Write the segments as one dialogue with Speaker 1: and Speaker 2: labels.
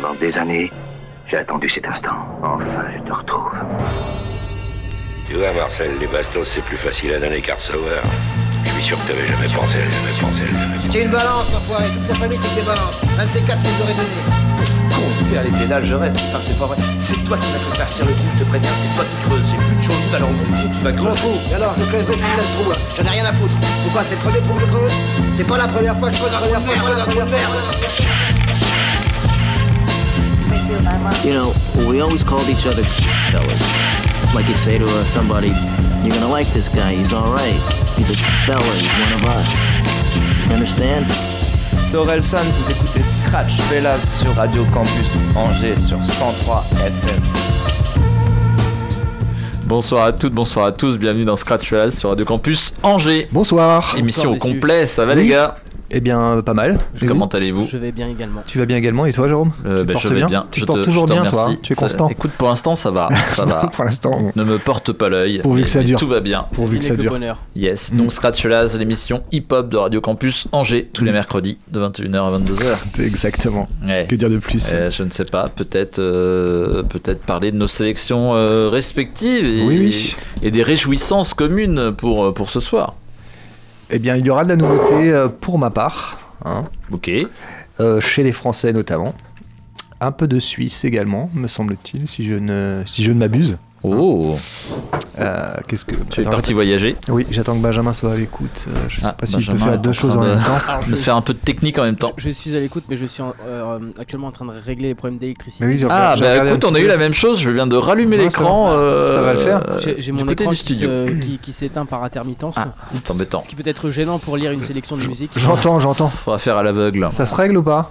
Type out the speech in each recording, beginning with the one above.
Speaker 1: Pendant des années, j'ai attendu cet instant. Enfin, je te retrouve.
Speaker 2: Tu vois, Marcel, les bastos, c'est plus facile à donner qu'à recevoir. Je suis sûr que t'avais jamais pensé à ça, jamais pensé à ça.
Speaker 3: C'était une balance, l'enfoiré. Toute sa famille, c'est que des balances. Un de ces quatre nous aurait donné.
Speaker 4: Con, père les pédales, je rêve. Putain, c'est pas vrai. C'est toi qui vas te faire serrer le trou, je te préviens. C'est toi qui creuses. C'est plus de chaud alors bout, tu vas
Speaker 3: Je m'en
Speaker 4: creuser.
Speaker 3: fous. Et alors, je creuserai ce putain de trou. là. J'en ai rien à foutre. Pourquoi C'est le premier trou que je creuse? C'est pas la première fois que je creuse un trou de merde. un trou de merde.
Speaker 5: You know, we always called each other fellas. Like you'd say to uh, somebody, you're gonna like this guy, he's alright. He's a fella, he's one of us. You understand?
Speaker 6: C'est Orelsan, vous écoutez Scratch Fellas sur Radio Campus Angers sur 103 FM.
Speaker 7: Bonsoir à toutes, bonsoir à tous, bienvenue dans Scratch Fellas sur Radio Campus Angers.
Speaker 8: Bonsoir.
Speaker 7: Émission au
Speaker 9: messieurs.
Speaker 7: complet, ça va
Speaker 8: Oui.
Speaker 7: les gars?
Speaker 8: Eh bien, pas mal. Et
Speaker 7: Comment
Speaker 8: vous
Speaker 7: allez-vous
Speaker 9: Je vais bien également.
Speaker 8: Tu vas bien également et toi, Jérôme
Speaker 7: Euh,
Speaker 8: Tu te
Speaker 7: ben,
Speaker 8: portes
Speaker 7: Je vais
Speaker 8: bien
Speaker 7: bien.
Speaker 8: Tu
Speaker 7: je
Speaker 8: te portes toujours
Speaker 7: je te
Speaker 8: bien, toi.
Speaker 7: remercie.
Speaker 8: Tu es
Speaker 7: Ça-
Speaker 8: constant.
Speaker 7: Écoute, pour l'instant, ça va, ça va.
Speaker 8: Pour l'instant, bon.
Speaker 7: ne me porte pas l'œil.
Speaker 8: Pourvu que ça dure.
Speaker 7: Tout va bien.
Speaker 8: pourvu que ça dure.
Speaker 9: bonheur.
Speaker 7: Yes,
Speaker 8: Mm.
Speaker 7: donc Scratch Fellas, l'émission hip-hop de Radio Campus Angers, tous les
Speaker 8: Mm.
Speaker 7: mercredis de 21h à 22h.
Speaker 8: Exactement.
Speaker 7: Ouais.
Speaker 8: Que dire de plus
Speaker 7: Euh, je ne sais pas, peut-être euh, peut-être parler de nos sélections euh, respectives et,
Speaker 8: Oui, oui.
Speaker 7: et des réjouissances communes pour, pour ce soir.
Speaker 8: Eh bien, il y aura de la nouveauté euh, pour ma part, hein,
Speaker 7: Ok.
Speaker 8: euh, chez les Français notamment. Un peu de Suisse également, me semble-t-il, si je ne, si je ne m'abuse.
Speaker 7: Oh,
Speaker 8: Euh, Qu'est-ce que
Speaker 7: tu es
Speaker 8: Attends,
Speaker 7: parti voyager.
Speaker 8: Oui, j'attends que Benjamin soit à l'écoute. Euh, je sais
Speaker 7: Ah,
Speaker 8: pas si je peux faire deux choses en
Speaker 7: de-
Speaker 8: même temps.
Speaker 9: Alors, je,
Speaker 7: faire un peu de technique en même temps.
Speaker 9: je- je suis à l'écoute, mais je suis en- euh, actuellement en train de régler les problèmes d'électricité.
Speaker 8: Oui,
Speaker 7: Ah, bah écoute, on a eu la même chose. Je viens de rallumer l'écran.
Speaker 8: ça va.
Speaker 7: euh,
Speaker 8: Ça va le faire
Speaker 9: J'ai mon
Speaker 7: côté
Speaker 9: écran
Speaker 7: du
Speaker 9: qui, qui- qui s'éteint par intermittence.
Speaker 7: Ah, c'est embêtant.
Speaker 9: Ce qui peut être gênant pour lire une sélection de musique.
Speaker 8: J'entends, j'entends.
Speaker 7: Faudra faire à l'aveugle.
Speaker 8: Ça se règle ou pas?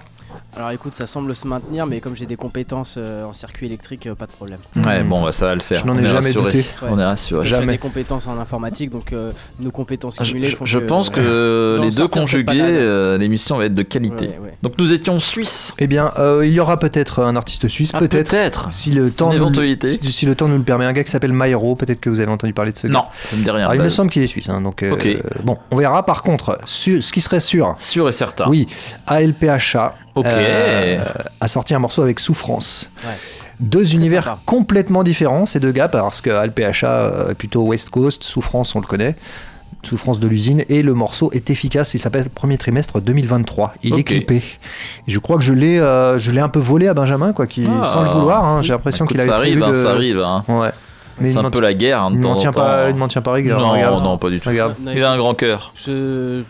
Speaker 9: Alors écoute, ça semble se maintenir, mais comme j'ai des compétences euh, en circuit électrique, euh, pas de problème.
Speaker 7: Ouais, bon, bah, ça va le faire.
Speaker 8: Je n'en ai jamais
Speaker 7: rassuré.
Speaker 8: douté.
Speaker 7: On est rassuré.
Speaker 8: Jamais.
Speaker 9: J'ai des compétences en informatique, donc euh, nos compétences
Speaker 7: Je,
Speaker 9: cumulées
Speaker 7: je-
Speaker 9: font
Speaker 7: je
Speaker 9: que,
Speaker 7: pense
Speaker 9: euh,
Speaker 7: que les deux conjugués, euh, l'émission va être de qualité.
Speaker 9: Ouais, ouais.
Speaker 7: Donc nous étions suisses.
Speaker 8: Eh bien, euh, il y aura peut-être un artiste suisse,
Speaker 7: Ah,
Speaker 8: peut-être.
Speaker 7: peut-être.
Speaker 8: Si le temps nous,
Speaker 7: éventualité.
Speaker 8: si, si le temps nous le permet, un gars qui s'appelle Mairo, peut-être que vous avez entendu parler de ce gars.
Speaker 7: Non, ça me dit rien.
Speaker 8: Alors, il me semble qu'il est suisse, hein, donc euh,
Speaker 7: Ok.
Speaker 8: bon, on verra. Par contre, su- ce qui serait sûr,
Speaker 7: Sûr et certain.
Speaker 8: oui, ALPHA
Speaker 7: Ok.
Speaker 8: Euh, a sorti un morceau avec Souffrance.
Speaker 9: Ouais.
Speaker 8: Deux univers
Speaker 9: sympa.
Speaker 8: complètement différents, ces deux gars, parce que ALPHA euh, est plutôt West Coast, Souffrance, on le connaît. Souffrance de l'usine et le morceau est efficace. Il s'appelle Premier trimestre 2023. Il est clippé. Je crois que je l'ai, euh, je l'ai un peu volé à Benjamin, quoi, qui,
Speaker 7: Ah.
Speaker 8: sans le vouloir. hein, J'ai l'impression qu'il avait
Speaker 7: ça arrive,
Speaker 8: prévu
Speaker 7: hein,
Speaker 8: de-
Speaker 7: ça arrive. hein.
Speaker 8: Ouais. Mais
Speaker 7: C'est un peu la guerre. hein, de
Speaker 8: il
Speaker 7: en
Speaker 8: tient tient pas rigueur.
Speaker 7: Non,
Speaker 8: regarde.
Speaker 7: non, pas du tout.
Speaker 8: Regarde.
Speaker 7: Il a un grand cœur.
Speaker 9: Je,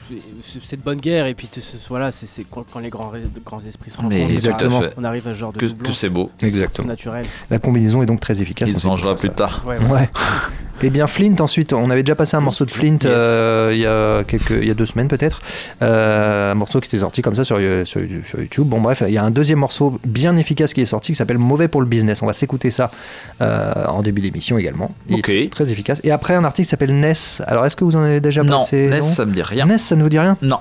Speaker 9: c'est de bonne guerre et puis voilà, c'est c'est quand, les grands, grands esprits se rencontrent,
Speaker 7: Mais
Speaker 9: on arrive-
Speaker 8: exactement.
Speaker 9: on arrive à ce genre de
Speaker 7: Que, c'est beau.
Speaker 8: Exactement.
Speaker 9: naturel.
Speaker 8: La combinaison est donc très efficace.
Speaker 7: Il
Speaker 8: on
Speaker 7: se vengera plus tard.
Speaker 9: Ouais, ouais.
Speaker 8: Ouais. Et bien Flint ensuite, on avait déjà passé un morceau de Flint
Speaker 7: Yes.
Speaker 8: euh, il y a quelques, il y a deux semaines peut-être, Euh, un morceau qui était sorti comme ça sur, sur, sur YouTube. Bon bref, il y a un deuxième morceau bien efficace qui est sorti qui s'appelle Mauvais pour le business. On va s'écouter ça euh, en début d'émission également. Il
Speaker 7: Ok.
Speaker 8: est très efficace. Et après un artiste qui s'appelle Ness. Alors est-ce que vous en avez déjà
Speaker 7: Non,
Speaker 8: passé
Speaker 7: Ness,
Speaker 8: non
Speaker 7: ça me dit rien.
Speaker 8: Ness, ça ne vous dit rien
Speaker 7: Non.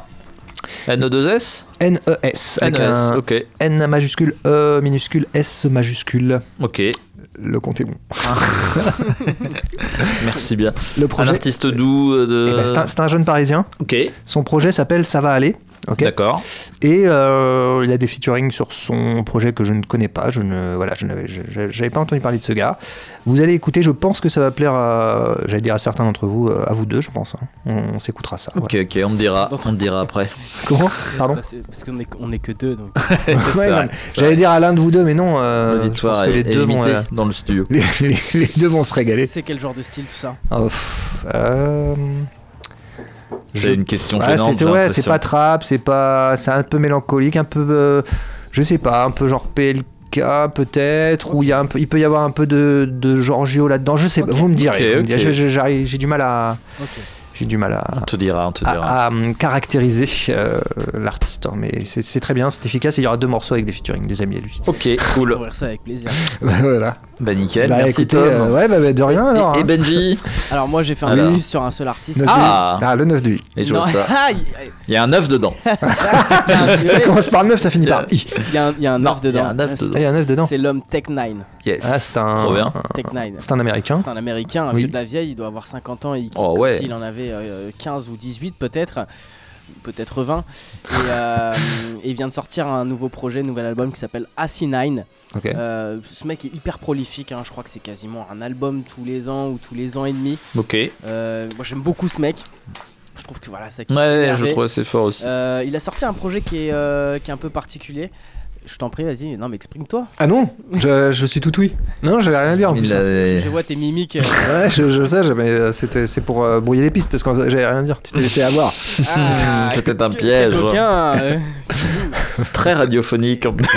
Speaker 7: NO2S
Speaker 8: N-E-S.
Speaker 7: NES,
Speaker 8: un
Speaker 7: ok.
Speaker 8: N majuscule, E minuscule, S majuscule.
Speaker 7: Ok,
Speaker 8: Le compte est bon.
Speaker 7: merci bien.
Speaker 8: Le
Speaker 7: Un
Speaker 8: projet.
Speaker 7: artiste doux euh, de.
Speaker 8: Eh ben, c'est un- un jeune parisien.
Speaker 7: Ok,
Speaker 8: Son projet s'appelle Ça va aller.
Speaker 7: D'accord.
Speaker 8: Et euh, il a des featuring sur son projet que je ne connais pas. Je ne, voilà, je n'avais, j'avais pas entendu parler de ce gars. Vous allez écouter. Je pense que ça va plaire à, j'allais dire à certains d'entre vous, euh, à vous deux, je pense. hein. On, on s'écoutera ça.
Speaker 7: Ok,
Speaker 8: voilà.
Speaker 7: ok, on me dira, on dira après.
Speaker 8: Comment? Pardon?
Speaker 9: Bah, parce qu'on est, on est que deux, donc
Speaker 8: Ouais, J'allais dire à l'un de vous deux, mais non. euh,
Speaker 7: L'auditoire est,
Speaker 8: les deux vont, euh,
Speaker 7: dans le studio.
Speaker 8: les, les- les deux vont se régaler.
Speaker 9: c'est quel genre de style tout ça?
Speaker 8: Oh, pff, euh,
Speaker 7: C'est une question
Speaker 8: Ouais,
Speaker 7: gênante.
Speaker 8: ouais, c'est pas trap, c'est pas, c'est un peu mélancolique, un peu, euh, je sais pas, un peu genre PLK peut-être, où il y a un peu, il peut y avoir un peu de, de Giorgio là-dedans. Je sais pas, vous me direz.
Speaker 7: Ok,
Speaker 8: vous me direz.
Speaker 7: ok.
Speaker 8: Je- je- j'arrive- J'ai du mal à, j'ai du mal à,
Speaker 7: On te dira, on te dira.
Speaker 8: à, à, hum, caractériser euh, l'artiste, hein, mais c'est très bien, c'est efficace. Et il y aura deux morceaux avec des featuring, des amis à lui.
Speaker 7: Ok,
Speaker 9: On va
Speaker 7: cool.
Speaker 9: ouvrir ça avec plaisir.
Speaker 8: voilà.
Speaker 7: Bah nickel,
Speaker 8: Bah,
Speaker 7: merci
Speaker 8: écoutez,
Speaker 7: Tom.
Speaker 8: euh, ouais, bah, bah, de rien alors.
Speaker 7: Et, et
Speaker 8: hein.
Speaker 7: Benji
Speaker 9: Alors moi j'ai fait un
Speaker 7: Alors.
Speaker 9: sur un seul artiste.
Speaker 7: Ah.
Speaker 8: ah, le 9 de vie.
Speaker 7: Et je vois ça. Il y a un œuf dedans.
Speaker 8: Ça commence par 9, ça finit par I.
Speaker 9: Il y a un, il y a un
Speaker 7: Non,
Speaker 9: œuf
Speaker 7: il y a
Speaker 9: dedans.
Speaker 7: un œuf dedans.
Speaker 8: Ah, il y a un œuf dedans.
Speaker 9: C'est l'homme Tech 9.
Speaker 7: Yes.
Speaker 8: Ah, c'est un,
Speaker 7: Trop bien.
Speaker 9: Tech 9.
Speaker 8: c'est un américain.
Speaker 9: C'est un américain, un
Speaker 8: Oui.
Speaker 9: vieux de la vieille, il doit avoir 50 ans, il
Speaker 7: Oh, ouais.
Speaker 9: s'il en avait euh, 15 ou 18 peut-être. peut-être 20. Et, euh, et il vient de sortir un nouveau projet, un nouvel album qui s'appelle AC9. Euh, ce mec est hyper prolifique, hein, je crois que c'est quasiment un album tous les ans ou tous les ans et demi.
Speaker 7: Ok.
Speaker 9: Euh, moi j'aime beaucoup ce mec. Je trouve que voilà, ça
Speaker 7: Ouais, je trouve assez fort aussi.
Speaker 9: Euh, il a sorti un projet qui est, qui est un peu particulier. Je t'en prie, vas-y, non mais exprime-toi.
Speaker 8: Ah non, je, je suis tout oui. Non, j'avais rien à dire. en plus.
Speaker 7: a-
Speaker 9: Je vois tes mimiques.
Speaker 8: Ouais, je, je sais, je- mais euh, c'était c'est pour euh, brouiller les pistes parce que j'avais rien à dire. Tu t'es laissé avoir.
Speaker 9: ah,
Speaker 7: C'était un piège.
Speaker 9: coquin, euh.
Speaker 7: Très radiophonique. en plus.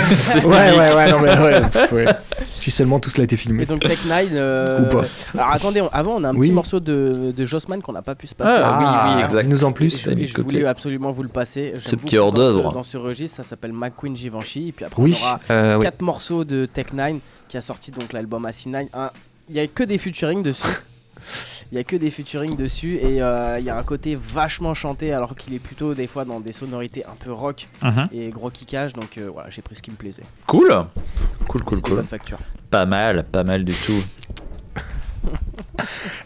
Speaker 8: Ouais, ouais, ouais, non, mais ouais, ouais. Si seulement tout cela a été
Speaker 9: Et
Speaker 8: filmé.
Speaker 9: donc Tech Nine. euh,
Speaker 8: Ou pas.
Speaker 9: Alors attendez, on- avant on a un
Speaker 8: Oui.
Speaker 9: petit morceau de, de Jossman qu'on n'a pas pu se passer.
Speaker 7: Ah, oui, oui, exact.
Speaker 8: Dis-nous en
Speaker 9: Et
Speaker 8: plus.
Speaker 9: je, et je voulais absolument vous le passer. J'aime
Speaker 7: Ce petit hors-d'œuvre.
Speaker 9: Dans ce, dans ce registre, ça s'appelle McQueen Givenchy. Et puis après,
Speaker 8: Oui,
Speaker 9: on aura
Speaker 8: euh, oui.
Speaker 9: quatre morceaux de Tech Nine qui a sorti donc l'album AC9. Un- Il y a que des featuring dessus. Il y a que des featuring dessus et euh, il y a un côté vachement chanté alors qu'il est plutôt des fois dans des sonorités un peu rock
Speaker 7: Mhm.
Speaker 9: et gros kickage donc euh, voilà j'ai pris ce qui me plaisait.
Speaker 7: Cool. Cool, cool, cool.
Speaker 9: bonnes factures.
Speaker 7: Pas mal, pas mal du tout.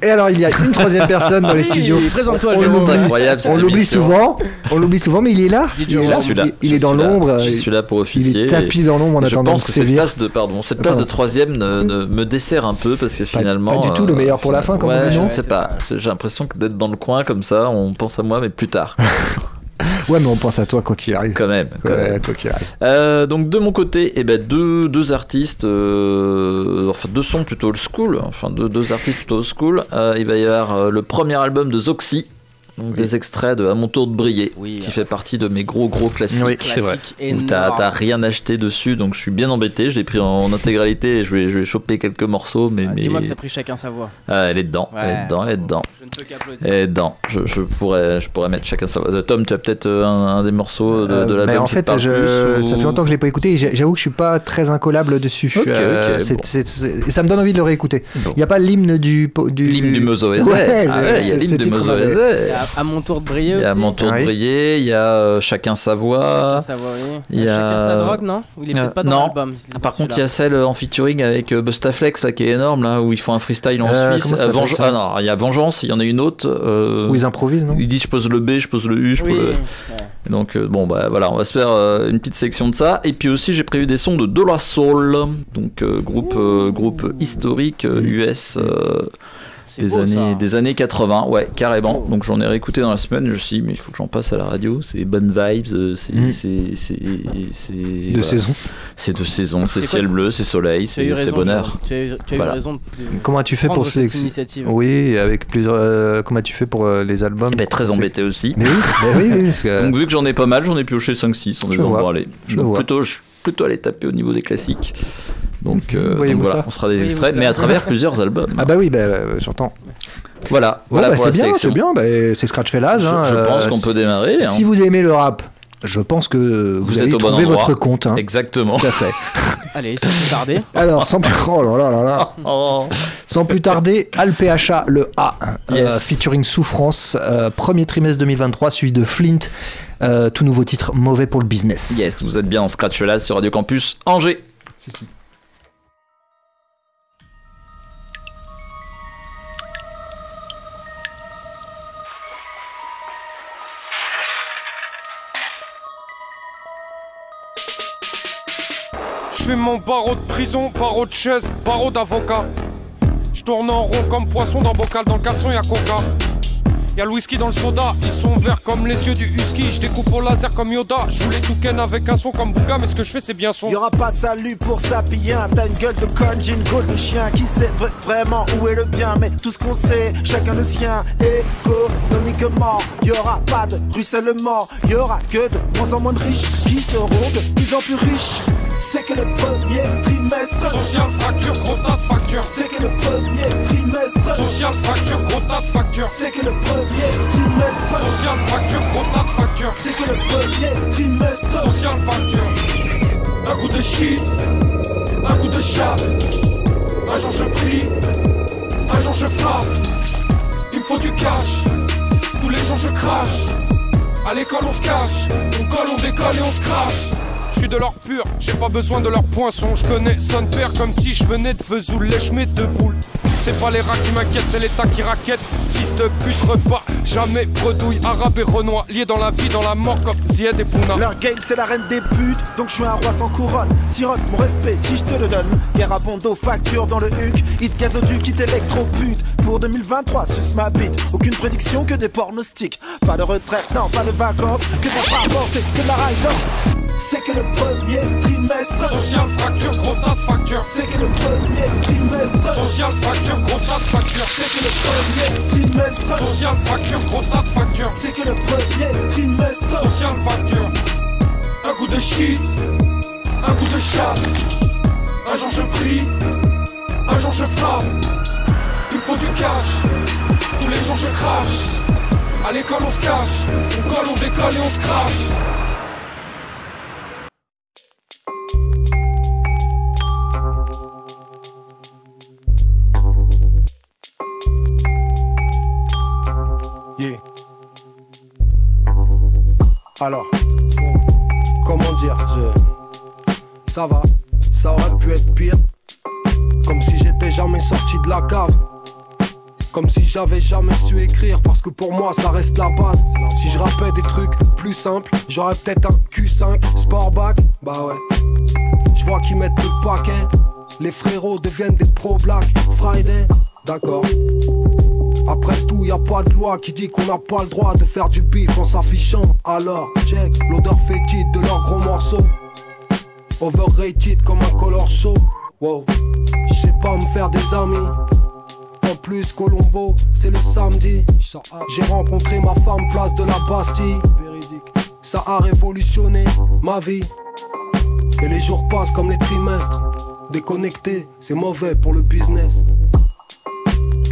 Speaker 8: Et alors, il y a une troisième personne dans les studios.
Speaker 9: Présente-toi
Speaker 8: On l'oublie. Souvent. On l'oublie souvent, mais il est là. Il est là.
Speaker 7: Je.
Speaker 8: Il- Il
Speaker 7: Je
Speaker 8: dans l'ombre.
Speaker 7: Je suis là pour
Speaker 8: Il
Speaker 7: officier.
Speaker 8: est tapis dans l'ombre en
Speaker 7: je
Speaker 8: attendant de
Speaker 7: pense que cette place de pardon, cette place de troisième ne, ne- me dessert un peu parce que finalement.
Speaker 8: pas du tout, le meilleur pour la fin, comme on dit,
Speaker 7: je ne sais pas. J'ai l'impression que d'être dans le coin comme ça, on pense à moi, mais plus tard,
Speaker 8: Ouais, mais on pense à toi quoi qu'il arrive.
Speaker 7: quand même. quand
Speaker 8: Ouais,
Speaker 7: même.
Speaker 8: quoi qu'il arrive.
Speaker 7: Euh, donc de mon côté, eh ben, deux, deux artistes, euh, enfin deux sons plutôt old school, enfin deux, deux artistes plutôt old school. Euh, il va y avoir le premier album de Zoxy, donc des extraits de À mon tour de briller,
Speaker 9: Oui,
Speaker 7: qui
Speaker 9: euh,
Speaker 7: fait partie de mes gros gros classiques.
Speaker 8: Oui, c'est vrai.
Speaker 9: Classique
Speaker 7: Où t'as rien acheté dessus, donc je suis bien embêté. Je l'ai pris en intégralité et je vais, je vais choper quelques morceaux, mais,
Speaker 9: Ah,
Speaker 7: mais...
Speaker 9: Dis-moi que t'as pris chacun sa voix.
Speaker 7: Ah, elle est dedans, elle est dedans, elle est dedans.
Speaker 9: Je ne peux qu'applaudir.
Speaker 7: Elle est dedans. Je, je pourrais, je pourrais mettre chacun sa. Euh, Tom, tu as peut-être euh, un, un des morceaux de, de
Speaker 8: Euh, ben, en fait, je-
Speaker 7: plus,
Speaker 8: ça fait longtemps que je l'ai pas écouté. J'avoue que je suis pas très incollable dessus.
Speaker 7: Bon.
Speaker 8: et ça me donne envie de le réécouter.
Speaker 7: Bon.
Speaker 8: Il y a pas l'hymne du du
Speaker 7: L'hymne du.
Speaker 8: Ouais,
Speaker 7: ah ouais, il y a l'hymne du
Speaker 9: Et à, à mon tour de briller
Speaker 7: Il y a
Speaker 9: aussi.
Speaker 7: mon tour de
Speaker 8: Ah
Speaker 7: briller, il y a euh, chacun sa voix.
Speaker 9: Chacun sa voix, oui.
Speaker 7: il y a-
Speaker 9: Chacun sa drogue, non Ou il est
Speaker 7: Euh,
Speaker 9: peut-être pas dans
Speaker 7: non.
Speaker 9: l'album.
Speaker 7: Ah, Par contre, il y a celle en featuring avec euh, Bustaflex là, qui est énorme, là, où ils font un freestyle en
Speaker 8: Euh,
Speaker 7: Suisse.
Speaker 8: ça
Speaker 7: Venge- Ah non, il y a Vengeance, il y en a une autre. euh,
Speaker 8: Où ils improvisent, non
Speaker 7: il dit je pose le B, je pose le U, je
Speaker 9: Oui.
Speaker 7: pose le-
Speaker 9: ouais.
Speaker 7: Donc euh, bon bah voilà, on va se faire une petite section de ça. Et puis aussi j'ai prévu des sons de De La Soul, donc groupe groupe historique US des
Speaker 9: beau, ça.
Speaker 7: années des années 80, ouais carrément. Donc j'en ai réécouté dans la semaine. Je me suis dit mais il faut que j'en passe à la radio. C'est bonnes vibes, euh, c'est
Speaker 8: Mm.
Speaker 7: c'est c'est c'est
Speaker 8: De
Speaker 7: voilà.
Speaker 8: saison.
Speaker 7: C'est de saison, c'est
Speaker 9: C'est quoi
Speaker 7: ciel bleu, c'est soleil, c'est bonheur.
Speaker 9: Tu as eu, tu as eu
Speaker 7: Voilà.
Speaker 9: raison de, de
Speaker 8: Comment as-tu fait pour
Speaker 9: cette initiative?
Speaker 8: Oui, avec plusieurs. euh, comment as-tu fait pour euh, les albums
Speaker 7: Eh ben, très embêté aussi.
Speaker 8: Mais oui, mais oui, oui, parce que.
Speaker 7: Donc vu que j'en ai pas mal, j'en ai pioché 5-6 en
Speaker 8: vois.
Speaker 7: endroits aller.
Speaker 8: Je
Speaker 7: plutôt, je suis plutôt allé taper au niveau des classiques. Donc, euh, donc voilà,
Speaker 8: ça
Speaker 7: on sera des extraits, mais à travers plusieurs albums.
Speaker 8: Ah bah oui, bah, euh, j'entends.
Speaker 7: Voilà,
Speaker 8: Bon,
Speaker 7: voilà
Speaker 8: bah, c'est bien, c'est bien. Bah, c'est Scratch Fellas.
Speaker 7: Je,
Speaker 8: hein,
Speaker 7: je pense
Speaker 8: euh,
Speaker 7: qu'on peut démarrer. hein.
Speaker 8: Si vous aimez le rap, je pense que vous,
Speaker 7: Vous
Speaker 8: allez
Speaker 7: êtes au bon
Speaker 8: votre compte. hein.
Speaker 7: Exactement.
Speaker 8: Tout à fait.
Speaker 9: Allez, sans plus tarder.
Speaker 8: Alors, sans plus, oh là là là là.
Speaker 7: Oh.
Speaker 8: Sans plus tarder, Alpha, le A, euh, featuring Souffrance, euh, premier trimestre 2023, suivi de Flint, euh, tout nouveau titre, mauvais pour le business.
Speaker 7: Yes, vous êtes bien en scratch là sur Radio Campus Angers.
Speaker 10: Je mon barreau de prison, barreau de chaise, barreau d'avocat. Je tourne en rond comme poisson dans bocal, dans le caleçon y'a coca. Y'a le whisky dans le soda, ils sont verts comme les yeux du husky. Je découpe au laser comme Yoda. Je voulais tout ken avec un son comme Bouga, mais ce que je fais c'est bien son.
Speaker 11: Y'aura pas de salut pour Sapien, t'as une gueule de conne, j'ai une gueule de chien Qui sait vraiment où est le bien Mais tout ce qu'on sait, chacun le sien Économiquement, y'aura pas de ruissellement Y'aura que de moins en moins de riches Qui seront de plus en plus riches C'est que le premier trimestre
Speaker 10: Social fracture, gros tas de factures.
Speaker 11: C'est que le premier trimestre
Speaker 10: Social fracture, gros tas de factures.
Speaker 11: C'est que le premier trimestre
Speaker 10: Social fracture, tas de factures.
Speaker 11: C'est que le premier trimestre
Speaker 10: Social fracture. Un coup de shit, un coup de chat. Un jour je prie, un jour je frappe. Il me faut du cash, tous les jours je crache. À l'école on se cache, on colle, on décolle et on se crache. Je suis de leur pur. J'ai pas besoin de leur poinçon. Je connais son père comme si je venais de Vesoul. Lèche-mes de boules. C'est pas les rats qui m'inquiètent, c'est l'État qui raquette. Fils de pute repas, jamais bredouille, arabe et renois. Liés dans la vie, dans la mort comme Zied et Pouna.
Speaker 11: Leur game c'est la reine des putes, donc je suis un roi sans couronne. Sirote mon respect si je te le donne. Guerre à Bondo, facture dans le huc. Hit gazoduc, hit électro-pute. Pour 2023, suce ma bite. Aucune prédiction que des pornostiques. Pas de retraite, non, pas de vacances. Que des vacances, c'est que de la ride dance. C'est que le premier trimestre.
Speaker 10: Social fracture, gros tas de factures.
Speaker 11: C'est que le premier trimestre.
Speaker 10: Social fracture, gros tas de factures.
Speaker 11: C'est que le premier trimestre.
Speaker 10: Social fracture, gros tas de factures.
Speaker 11: C'est que le premier trimestre.
Speaker 10: Social fracture. Un coup de shit, un coup de chat. Un jour je prie, un jour je frappe. Il me faut du cash, tous les jours je crache. À l'école on se cache, on colle, on décolle et on se crache.
Speaker 12: Alors, comment dire, je... ça va, ça aurait pu être pire. Comme si j'étais jamais sorti de la cave. Comme si j'avais jamais su écrire, parce que pour moi ça reste la base. Si je rappelle des trucs plus simples, j'aurais peut-être un Q5, Sportback, bah ouais. Je vois qu'ils mettent le paquet. Les frérots deviennent des pro Black Friday, d'accord. Après tout, y a pas de loi qui dit qu'on n'a pas le droit de faire du bif en s'affichant. Alors, check l'odeur fétide de leurs gros morceaux. Overrated comme un color show. Wow, je sais pas me faire des amis. En plus, Colombo, c'est le samedi. J'ai rencontré ma femme place de la Bastille. Ça a révolutionné ma vie. Et les jours passent comme les trimestres. Déconnecté, c'est mauvais pour le business.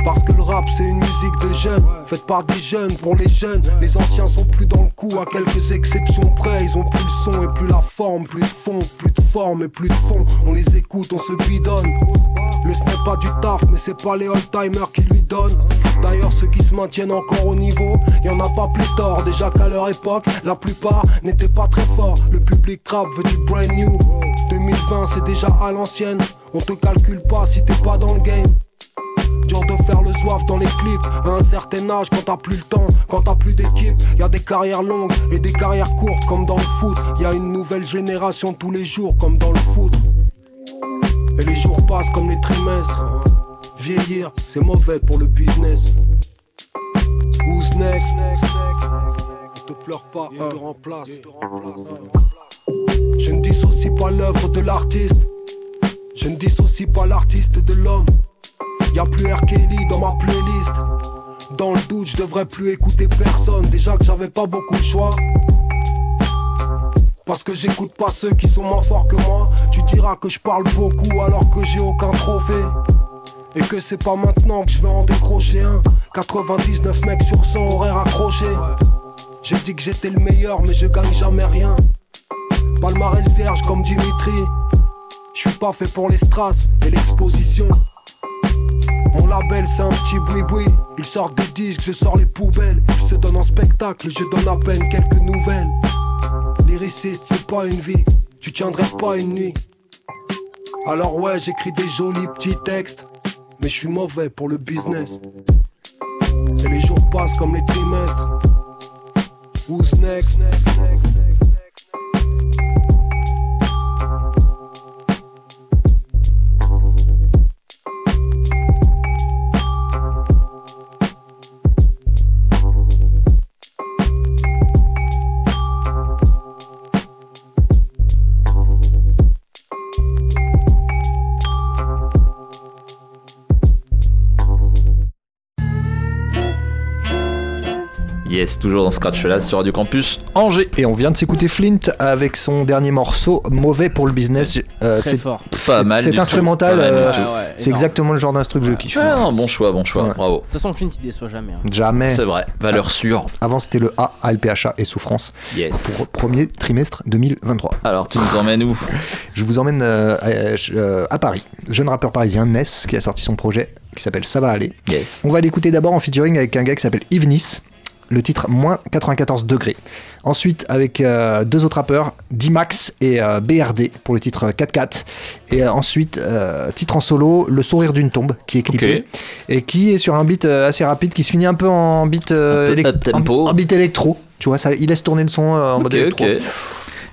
Speaker 12: Parce que le rap c'est une musique de jeunes, faite par des jeunes pour les jeunes. Les anciens sont plus dans le coup, à quelques exceptions près. Ils ont plus le son et plus la forme, plus de fond, plus de forme et plus de fond. On les écoute, on se bidonne. Le ce n'est pas du taf, mais c'est pas les old-timers qui lui donnent. D'ailleurs, ceux qui se maintiennent encore au niveau, y en a pas plus tort. Déjà qu'à leur époque, la plupart n'étaient pas très forts. Le public trap veut du brand new. 2020, c'est déjà à l'ancienne. On te calcule pas si t'es pas dans le game. Dur de faire le soif dans les clips. À un certain âge quand t'as plus le temps Quand t'as plus d'équipe Y a des carrières longues et des carrières courtes comme dans le foot. Y a une nouvelle génération tous les jours comme dans le foot. Et les jours passent comme les trimestres. Vieillir c'est mauvais pour le business. Who's next? Ne te pleure pas, on te remplace. Je ne dissocie pas l'œuvre de l'artiste. Je ne dissocie pas l'artiste de l'homme Y'a plus R. Dans ma playlist. Dans le doute, je devrais plus écouter personne. Déjà que j'avais pas beaucoup de choix. Parce que j'écoute pas ceux qui sont moins forts que moi. Tu diras que je parle beaucoup alors que j'ai aucun trophée. Et que c'est pas maintenant que je vais en décrocher un. 99 mecs sur 100 auraient raccroché. J'ai dit que j'étais le meilleur, mais je gagne jamais rien. Palmarès vierge comme Dimitri. Je suis pas fait pour les strass et l'exposition. Mon label c'est un petit boui-boui Il sort des disques, je sors les poubelles. Il se donne en spectacle, je donne à peine quelques nouvelles. Lyriciste c'est pas une vie. Tu tiendrais pas une nuit. Alors ouais j'écris des jolis petits textes. Mais je suis mauvais pour le business. Et les jours passent comme les trimestres. Who's next?
Speaker 7: Yes, toujours dans Scratch là sur Radio Campus Angers.
Speaker 8: Et on vient de s'écouter Flint avec son dernier morceau, mauvais pour le business. Euh,
Speaker 9: Très
Speaker 8: c'est
Speaker 9: fort.
Speaker 7: Pas mal.
Speaker 8: C'est instrumental. Euh.
Speaker 9: Ouais, ouais,
Speaker 8: c'est exactement le genre d'instru que je kiffe.
Speaker 7: Ah, non, bon choix, bon choix, bravo.
Speaker 9: De toute façon, Flint il déçoit jamais. hein.
Speaker 8: Jamais.
Speaker 7: C'est vrai, valeur sûre.
Speaker 8: Avant c'était le A, ALPHA et Souffrance
Speaker 7: Yes.
Speaker 8: pour premier trimestre 2023.
Speaker 7: Alors, tu nous emmènes où?
Speaker 8: Je vous emmène euh, à, euh, à Paris. Jeune rappeur parisien, Ness, qui a sorti son projet qui s'appelle Ça va aller.
Speaker 7: Yes.
Speaker 8: On va l'écouter d'abord en featuring avec un gars qui s'appelle Yves Nice. Le titre moins 94 degrés. Ensuite, avec euh, deux autres rappeurs, D-Max et euh, BRD pour le titre 4-4. Et euh, ensuite, titre en solo, Le sourire d'une tombe, qui est clippé. Et qui est sur un beat assez rapide, qui se finit un peu en beat,
Speaker 7: Un peu
Speaker 8: élec-
Speaker 7: up-tempo.
Speaker 8: en, en beat électro. Tu vois, ça, il laisse tourner le son en mode électro.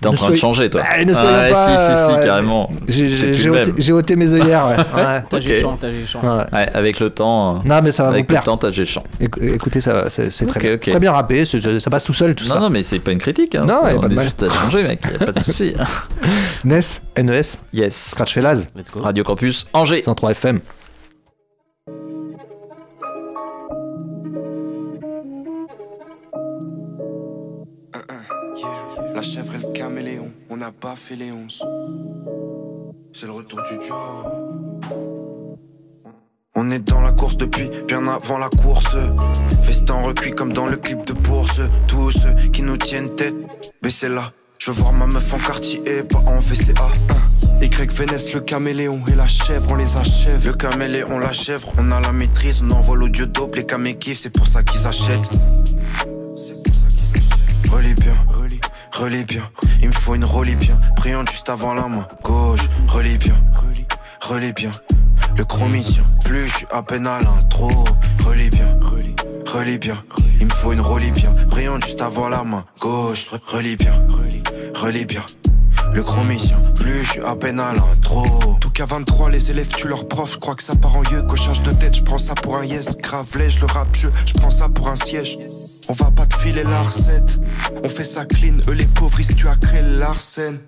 Speaker 7: T'es en train de changer, toi.
Speaker 8: Bah, ne soyez
Speaker 7: ouais,
Speaker 8: pas,
Speaker 7: si, si, si,
Speaker 8: ouais.
Speaker 7: carrément.
Speaker 8: J'ai- ôté, mes œillères. Ouais. Ouais.
Speaker 9: T'as
Speaker 7: Ok.
Speaker 9: géchant, t'as.
Speaker 8: Ouais.
Speaker 7: Ouais, avec le temps. euh,
Speaker 8: Non, mais ça va vous
Speaker 7: avec
Speaker 8: plaire.
Speaker 7: le temps, t'as géchant.
Speaker 8: Écou- Écoutez, ça, va, c'est très,
Speaker 7: Ok,
Speaker 8: bien.
Speaker 7: ok.
Speaker 8: C'est très bien rappé, ça passe tout seul tout
Speaker 7: Non,
Speaker 8: ça.
Speaker 7: non, mais c'est pas une critique. Hein.
Speaker 8: Non,
Speaker 7: C'est-
Speaker 8: y a
Speaker 7: on
Speaker 8: pas de mal.
Speaker 7: T'as changé, mec. Y a pas de souci.
Speaker 8: NES, NES,
Speaker 7: Yes.
Speaker 8: Scratch
Speaker 9: go.
Speaker 7: Radio Campus Angers.
Speaker 8: 103 FM.
Speaker 13: La chèvre et le caméléon, on pas fait les onces. C'est le retour du duo. On est dans la course depuis bien avant la course. Veston recuit comme dans le clip de bourse. Tous ceux qui nous tiennent tête, baissez là. Je veux voir ma meuf en quartier et pas en VCA.
Speaker 14: Y Vénès, le caméléon et la chèvre, on les achève.
Speaker 13: Le caméléon, la chèvre, on a la maîtrise, on envoie l'audio dope, les camés kiffent, c'est pour ça qu'ils achètent. Relis bien. Il me faut une relis bien. Priant juste avant la main gauche. Relis bien, relis, bien. Le chromie plus, je suis à peine à l'intro. Relis bien, relis, bien. Il me faut une relis bien. Priant juste avant la main gauche. Re- Relis bien, relis, bien. Le chromie tient plus, je suis à peine à l'intro.
Speaker 14: Tout qu'à 23, les élèves tuent leurs profs. Je crois que ça part en yeux, cochage de tête. Je prends ça pour un yes. Gravelège, le rap je prends ça pour un siège. On va pas te filer la recette. On fait ça clean, eux les pauvres, tuent à créer l'arsène.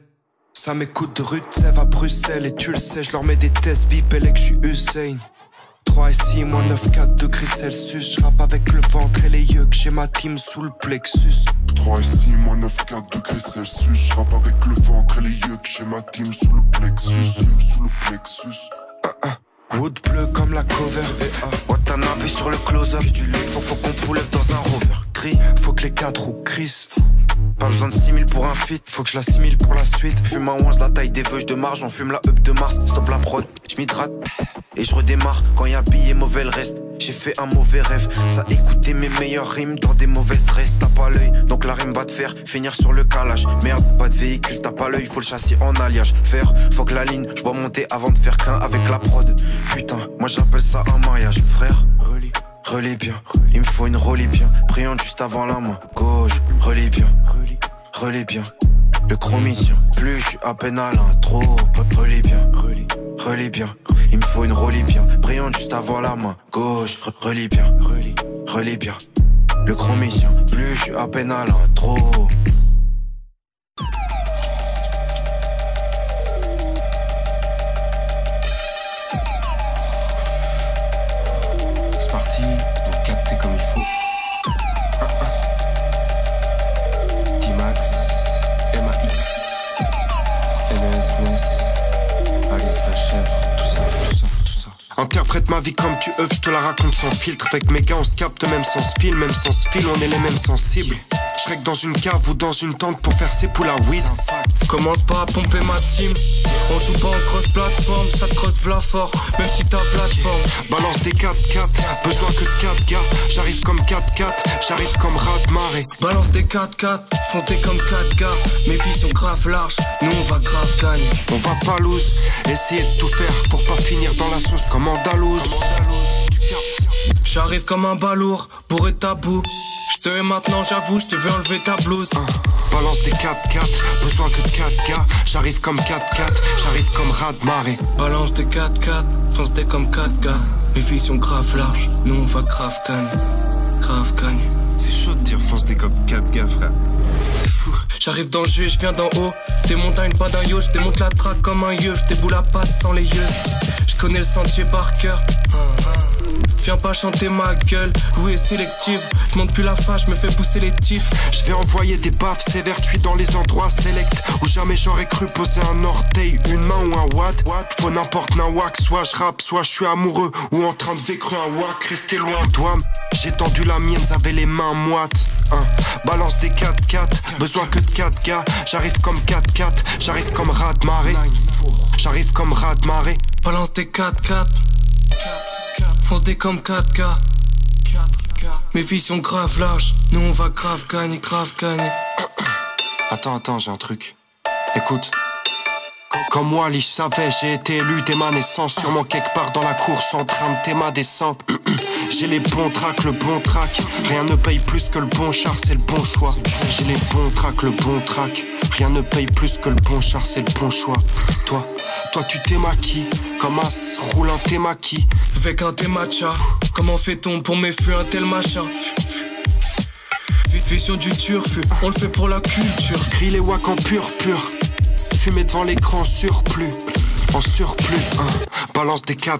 Speaker 14: Ça m'écoute de rue de à Bruxelles. Et tu le sais, je leur mets des tests VIP, et que je suis Hussein. 3 et 6, moins 9, 4 degrés Celsius. Je rappe avec le ventre et les yeux que j'ai ma team sous le plexus.
Speaker 15: 3 et 6, moins 9, 4 degrés Celsius. Je rappe avec le ventre et les yeux que j'ai ma team sous le plexus. Sous le plexus.
Speaker 14: Wood bleu comme la cover.
Speaker 13: Watanabe sur le close-up. Faut, faut qu'on pull up dans un rover. Gris,
Speaker 14: Faut que les quatre roues crissent.
Speaker 13: Pas besoin de 6000 pour un feat.
Speaker 14: Faut que je l'assimile pour la suite.
Speaker 13: Fume un wange, la taille des veuches de marge, on fume la up de Mars, stop la prod, je m'hydrate et je redémarre quand y a billet mauvais le reste. J'ai fait un mauvais rêve, ça écoutait mes meilleures rimes dans des mauvaises restes. T'as pas l'œil, donc la rime va te faire finir sur le calage. Merde, pas de véhicule, t'as pas l'œil, faut le châssis en alliage. Faire, faut que la ligne, je dois monter avant de faire qu'un avec la prod. Putain, moi j'appelle ça un mariage, frère.
Speaker 14: Relis,
Speaker 13: Relis bien, il me faut une relis bien. Priant juste avant la main gauche, relis bien,
Speaker 14: relis,
Speaker 13: bien. Le chromie plus, je suis à peine à l'intro. Re- Relis bien,
Speaker 14: relis,
Speaker 13: bien. Il me faut une relis bien. Priant juste avant la main gauche, Re- relis bien,
Speaker 14: relis.
Speaker 13: relis bien. Le chromie plus, je suis à peine à l'intro.
Speaker 14: Interprète ma vie comme tu œuvres, je te la raconte sans filtre. Avec mes gars, on se capte même sans fil, même sans fil, on est les mêmes sensibles. Règle dans une cave ou dans une tente pour faire ses poules à weed.
Speaker 16: Commence pas à pomper ma team. On joue pas en cross plateforme, ça te crosse v'là fort, même si ta plateforme.
Speaker 14: Balance des 4-4, besoin que de 4 gars. J'arrive comme 4-4, j'arrive comme rat de marée.
Speaker 16: Balance des 4-4, fonce des comme 4 gars. Mes vies sont grave larges, nous on va grave gagner.
Speaker 14: On va pas loose, essayer de tout faire pour pas finir dans la sauce comme Andalouse.
Speaker 16: J'arrive comme un balourd, bourré de tabou. Te hais maintenant, j'avoue, je te veux enlever ta blouse.
Speaker 14: Balance des 4-4, besoin que de 4 gars. J'arrive comme 4-4, j'arrive comme rat de marée.
Speaker 16: Balance des 4-4, fonce des comme 4 gars. Mes vies sont grave larges, nous on va grave gagner. Grave gagner.
Speaker 14: C'est chaud de dire fonce des comme 4 gars, frère.
Speaker 16: J'arrive dans le jeu, je viens d'en haut. Des montagnes, pas d'un yo, je démonte la traque comme un yeux. Je déboule la patte sans les yeux. Je connais le sentier par cœur. Viens pas chanter ma gueule, oui est sélective. Je monte plus la face, je me fais pousser les tifs.
Speaker 14: Je vais envoyer des baffes sévères, tu dans les endroits sélects où jamais j'aurais cru poser un orteil, une main ou un watt. Faut n'importe un wack, soit je rappe, soit je suis amoureux ou en train de vécre un wack. Restez loin, toi. J'ai tendu la mienne, j'avais les mains moites. Hein. Balance des 4-4, besoin que de 4 gars. J'arrive comme 4-4, j'arrive comme rat de marée. J'arrive comme rat de marée.
Speaker 16: Balance des 4-4. Des comme 4 gars. Mes filles sont grave larges, nous on va grave gagner, grave gagner.
Speaker 14: Attends, attends, j'ai un truc. Écoute. Comme moi, Lich savait, j'ai été élu dès ma naissance. Sûrement quelque part dans la course, en train de ma descente. J'ai les bons tracks, le bon track. Rien ne paye plus que le bon char, c'est le bon choix. J'ai les bons tracks, le bon track. Rien ne paye plus que le bon char, c'est le bon choix. Toi, toi tu t'es maquis. Comme as, roule un thé maquis.
Speaker 16: Avec un thé matcha, comment fait-on pour méfier un tel machin? Vision du turfu, on le fait pour la culture.
Speaker 14: Gris les wack en pur pur. Fumer devant l'écran surplus. En surplus, hein. balance des 4-4,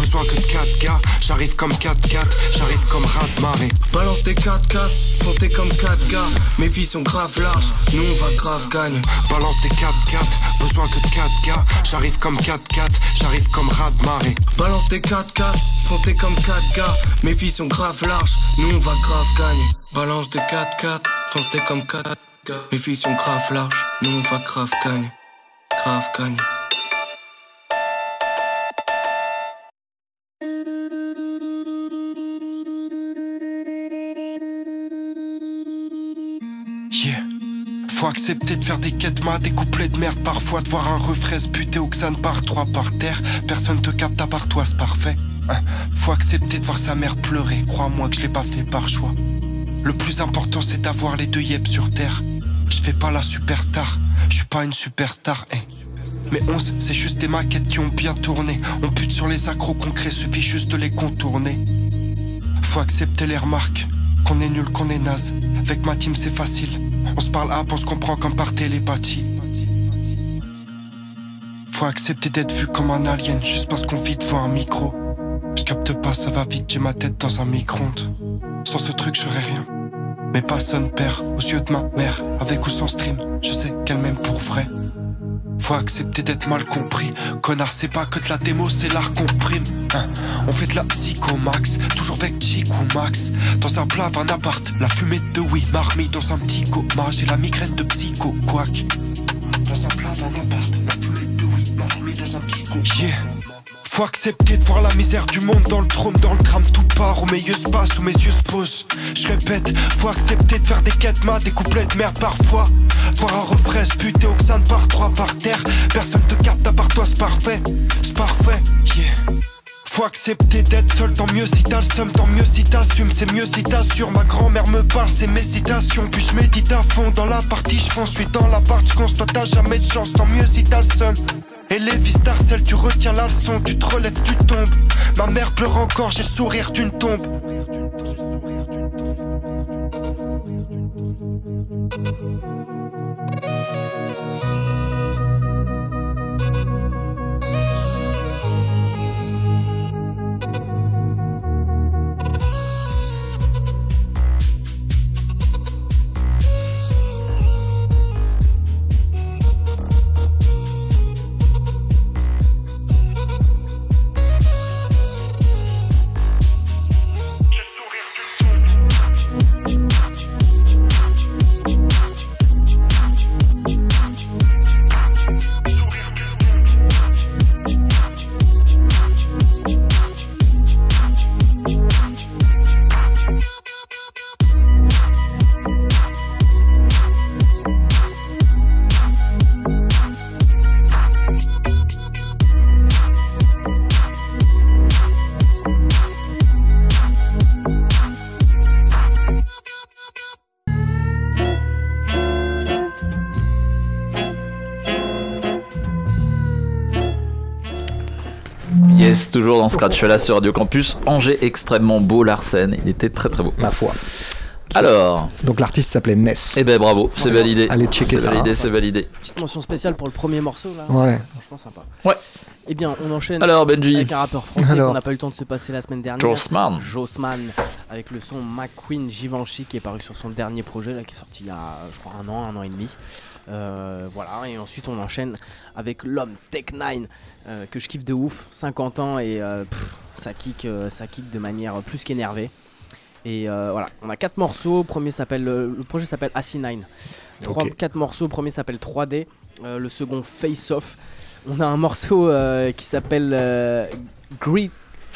Speaker 14: besoin que de 4 gars. J'arrive comme 4-4, j'arrive comme rat de marée.
Speaker 16: Balance des 4-4, foncez comme 4 gars. Mes filles sont grave larges, nous on va grave gagner.
Speaker 14: Balance des 4-4, besoin que de 4 gars. J'arrive comme 4-4, j'arrive comme rat de marée.
Speaker 16: Balance des 4-4, foncez comme 4 gars. Mes filles sont grave larges, nous on va grave gagner. Balance des 4-4, foncez comme 4 gars. Mes filles sont grave larges, nous on va grave gagner. Grave gagner.
Speaker 14: Faut accepter de faire des quêtes mat, des couplets de merde parfois, de voir un refrain se buter xan par trois par terre. Personne te capte à part toi, c'est parfait. Hein. Faut accepter de voir sa mère pleurer, crois-moi que je l'ai pas fait par choix. Le plus important c'est d'avoir les deux yep sur terre. Je fais pas la superstar, je suis pas une superstar, eh. Mais 11, c'est juste des maquettes qui ont bien tourné. On bute sur les accros concrets, suffit juste de les contourner. Faut accepter les remarques, qu'on est nul, qu'on est naze. Avec ma team, c'est facile. On se parle up, on se comprend comme par télépathie. Faut accepter d'être vu comme un alien juste parce qu'on vit devant un micro. Je capte pas, ça va vite, j'ai ma tête dans un micro-ondes. Sans ce truc, j'aurais rien. Mais personne perd aux yeux de ma mère, avec ou sans stream. Je sais qu'elle m'aime pour vrai. Faut accepter d'être mal compris. Connard, c'est pas que de la démo, c'est l'art comprime. Hein. On fait de la psycho max, toujours avec Chic ou Max. Dans un plat, un appart, la fumée de oui, marmite dans un petit coma. J'ai la migraine de psycho, quack. Dans un plat, un appart, la fumée de oui, marmite dans un petit coma. Yeah. Faut accepter de voir la misère du monde dans le trône, dans le drame, tout part, où mes yeux se passent, où mes yeux se posent. Je répète, faut accepter de faire des quêtes mat, des couplets de merde parfois. Voir un refrain se buter xan par trois par terre. Personne te capte à part toi, c'est parfait, c'est parfait, yeah. Faut accepter d'être seul, tant mieux si t'as le seum, tant mieux si t'assumes, c'est mieux si t'assures. Ma grand-mère me parle, c'est mes citations. Puis je médite à fond dans la partie, je fonce, suis dans la partie, je toi t'as jamais de chance, tant mieux si t'as le seum. Et les celle tu retiens la leçon, tu te relèves, tu tombes. Ma mère pleure encore, j'ai le sourire d'une tombe.
Speaker 7: Yes, toujours dans Scratch là sur Radio Campus. Angers extrêmement beau, Larsen. Il était très très beau.
Speaker 8: Ma foi.
Speaker 7: Alors.
Speaker 8: Donc l'artiste s'appelait Mess.
Speaker 7: Eh ben bravo, c'est validé.
Speaker 8: Allez checker
Speaker 7: C'est
Speaker 8: ça.
Speaker 7: validé,
Speaker 8: hein.
Speaker 7: c'est validé.
Speaker 9: Petite mention spéciale pour le premier morceau là.
Speaker 8: Ouais.
Speaker 9: Franchement sympa.
Speaker 7: Ouais.
Speaker 9: Eh bien, on enchaîne
Speaker 7: Alors, Benji.
Speaker 9: avec un rappeur français qu'on n'a pas eu le temps de se passer la semaine dernière.
Speaker 7: Jossman.
Speaker 9: Jossman, avec le son McQueen Givenchy qui est paru sur son dernier projet là, qui est sorti il y a, je crois, un an, un an et demi. Euh, voilà, et ensuite on enchaîne avec l'homme Tech9 euh, que je kiffe de ouf, 50 ans et euh, pff, ça kick, ça kick de manière plus qu'énervée. Et voilà, on a quatre morceaux. Premier s'appelle, le projet s'appelle AC9. Trois,
Speaker 8: Ok.
Speaker 9: Quatre morceaux. Le premier s'appelle 3D. euh, le second Face Off. On a un morceau qui s'appelle euh,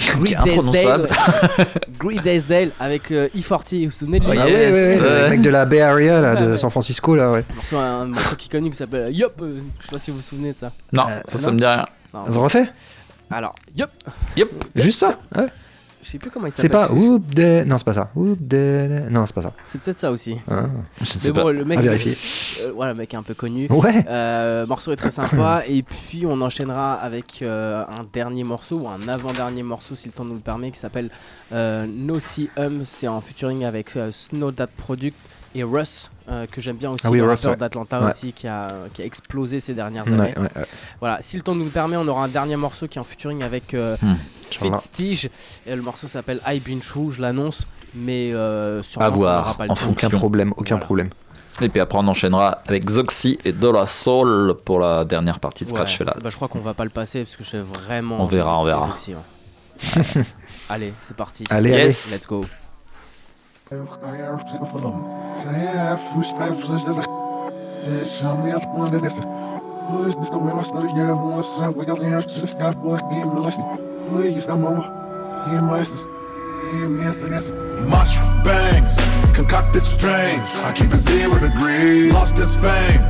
Speaker 9: Great Days Dale avec euh, E40, vous vous souvenez de lui?
Speaker 7: Oh,
Speaker 8: Ah ouais,
Speaker 7: yes,
Speaker 8: ouais, ouais,
Speaker 7: ouais.
Speaker 8: le mec de la Bay Area là, de. San Francisco là, ouais.
Speaker 9: Un morceau, un morceau qui est connu qui s'appelle Yop, euh, je sais pas si vous vous souvenez de ça.
Speaker 7: Non,
Speaker 8: Euh,
Speaker 7: ça, ça me dit rien.
Speaker 9: Non.
Speaker 8: Vous refait
Speaker 9: Alors, Yop,
Speaker 7: Yep.
Speaker 8: Juste ça ouais.
Speaker 9: Je sais plus comment il
Speaker 8: C'est
Speaker 9: s'appelle.
Speaker 8: pas
Speaker 9: je-
Speaker 8: Whoop de... Non, c'est pas ça. De... Non, c'est pas ça.
Speaker 9: C'est peut-être ça aussi.
Speaker 8: Ah,
Speaker 7: Je sais
Speaker 9: Mais bon,
Speaker 7: pas.
Speaker 9: le mec,
Speaker 8: à vérifier.
Speaker 9: euh, voilà, le mec est un peu connu.
Speaker 8: Ouais.
Speaker 9: Euh, morceau est très sympa. et puis on enchaînera avec euh, un dernier morceau ou un avant-dernier morceau, si le temps nous le permet, qui s'appelle euh, No See Hum. C'est en featuring avec Snow Dat Product et Russ, euh, que j'aime bien aussi,
Speaker 8: Ah oui,
Speaker 9: d'Atlanta
Speaker 8: Ouais.
Speaker 9: aussi, qui a, qui a explosé ces dernières
Speaker 8: Ouais,
Speaker 9: années.
Speaker 8: ouais.
Speaker 9: Voilà, si le temps nous le permet, on aura un dernier morceau qui est en featuring avec euh,
Speaker 7: Hmm.
Speaker 9: Et le morceau s'appelle I've Been True, je l'annonce, mais euh, sûrement
Speaker 7: À voir,
Speaker 9: n'aura pas le.
Speaker 8: Aucun problème, aucun
Speaker 9: Voilà.
Speaker 8: problème.
Speaker 7: Et puis après, on enchaînera avec Zoxy et Dollar Soul pour la dernière partie de Scratch Fellas.
Speaker 9: bah, je crois qu'on va pas le passer parce que j'ai vraiment.
Speaker 7: On verra, on verra.
Speaker 9: Zoxy, allez, c'est parti.
Speaker 8: Allez,
Speaker 7: Yes.
Speaker 9: Let's go.
Speaker 15: Mush bangs, concocted strange. I keep it zero degrees. Lost this fame,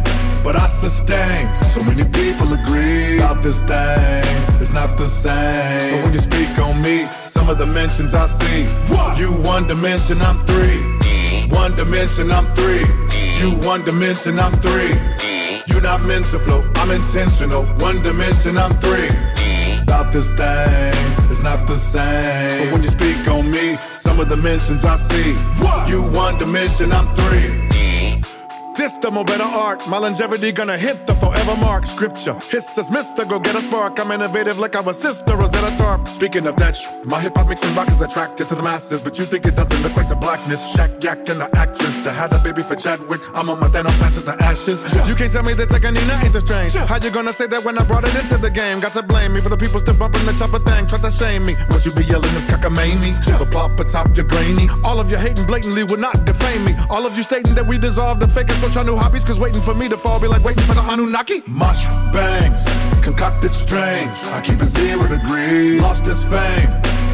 Speaker 15: but I sustain. So many people agree about this thing. It's not the same. But when you speak on me, some of the mentions I see. You one dimension, I'm three. One dimension, I'm three. You one dimension, I'm three. You're not meant to flow, I'm intentional. One dimension, I'm three. About this thing, it's not the same. But when you speak on me, some of the mentions I see. You one dimension, I'm three. This the more better art. My longevity gonna hit the forever mark. Scripture. Hiss says, Mister, go get a spark. I'm innovative like our sister Rosetta Tharp. Speaking of that, sh- my hip hop mixing rock is attracted to the masses, but you think it doesn't look equate to blackness. Shaq Yak and the actress that had a baby for Chadwick. I'm on my Thanos passes the ashes. You can't tell me that Tekanina ain't the strange. How you gonna say that when I brought it into the game? Got to blame me for the people still bumping the chopper thing. Try to shame me. What you be yelling is cockamamie. So pop atop your grainy. All of you hating blatantly would not defame me. All of you stating that we dissolve the fake and so try new hobbies, cause waiting for me to fall be like waiting for the Anunnaki. Mush bangs, concocted strange. I keep it zero degrees. Lost this fame,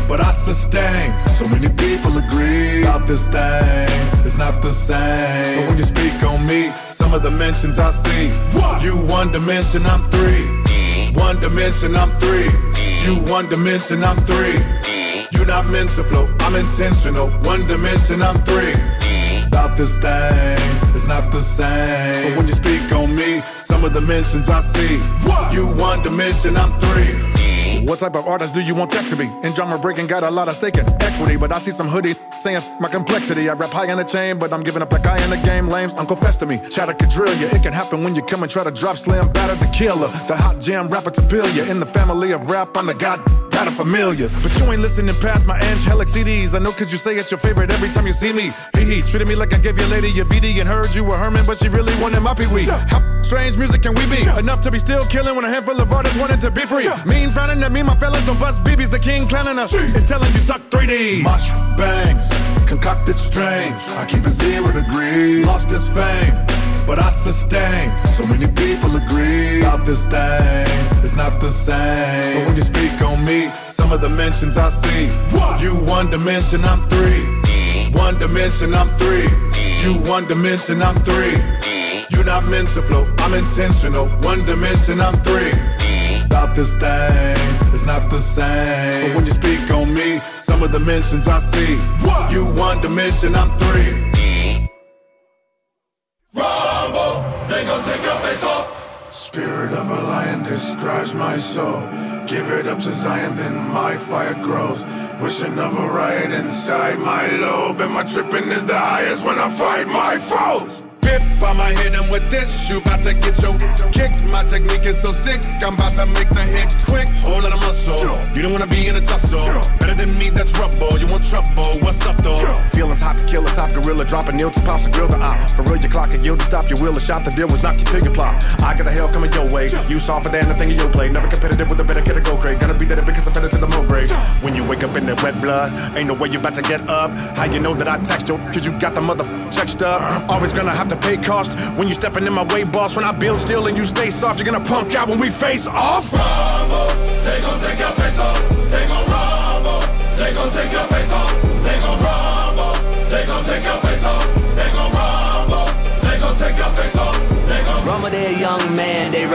Speaker 15: but I sustain. So many people agree about this thing. It's not the same. But when you speak on me, some of the mentions I see. You one dimension, I'm three. One dimension, I'm three. You one dimension, I'm three. You not meant to flow, I'm intentional. One dimension, I'm three. About this thing, it's not the same. But when you speak on me, some of the mentions I see. You one dimension, I'm three. What type of artist do you want tech to be? In drama breaking, got a lot of stake in equity, but I see some hoodie saying my complexity. I rap high in the chain, but I'm giving up like I in the game. Lames, Uncle Fest to me. Chatter could drill ya. It can happen when you come and try to drop slam, batter the killer. The hot jam rapper to bill ya. In the family of rap, I'm the god. Got familiars, but you ain't listening past my angelic CDs. I know cause you say it's your favorite every time you see me. Hee hee, treated me like I gave your lady your VD and heard you were Herman, but she really wanted my pee wee. How strange music can we be? Enough to be still killing when a handful of artists wanted to be free. Mean frowning at me, my fellas don't bust BBs. The king clowning us is telling you suck 3D. Mush bangs, concocted strange. I keep it zero degrees. Lost this fame, but I sustain. So many people agree about this thing. It's not the same. But when you speak on me, some of the mentions I see. You one dimension, I'm three. One dimension, I'm three. You one dimension, I'm three. You not meant to flow, I'm intentional. One dimension, I'm three. About this thing, it's not the same. But when you speak on me, some of the mentions I see. You one dimension, I'm three. Take your face off. Spirit of a lion describes my soul. Give it up to Zion, then my fire grows. Wishing of a riot inside my lobe. And my tripping is the highest when I fight my foes. Pip, I'ma hit him with this. You about to get your kicked. My technique is so sick. I'm about to make the hit quick. Whole lot of muscle. You don't wanna be in a tussle. Better than me, that's rubble. You want trouble? What's up though? Feelings hot to kill a top gorilla. Drop a nail to pops a grill the op. For real, your clock and yield to stop your wheel. A shot the deal was knock you till you plop. I got the hell coming your way. You softer than the thing in your play. Never competitive with a better kid to go great. Gonna be dead because I fell into the mo grave. When you wake up in that wet blood, ain't no way you about to get up. How you know that I text you? Cause you got the mother checked up. Uh-huh. Always gonna have to pay cost when you stepping in my way, boss. When I build steel and you stay soft, you're gonna punk out when we face off. Rumble, they gon' take your face off. They gon' rumble. They gon' take your face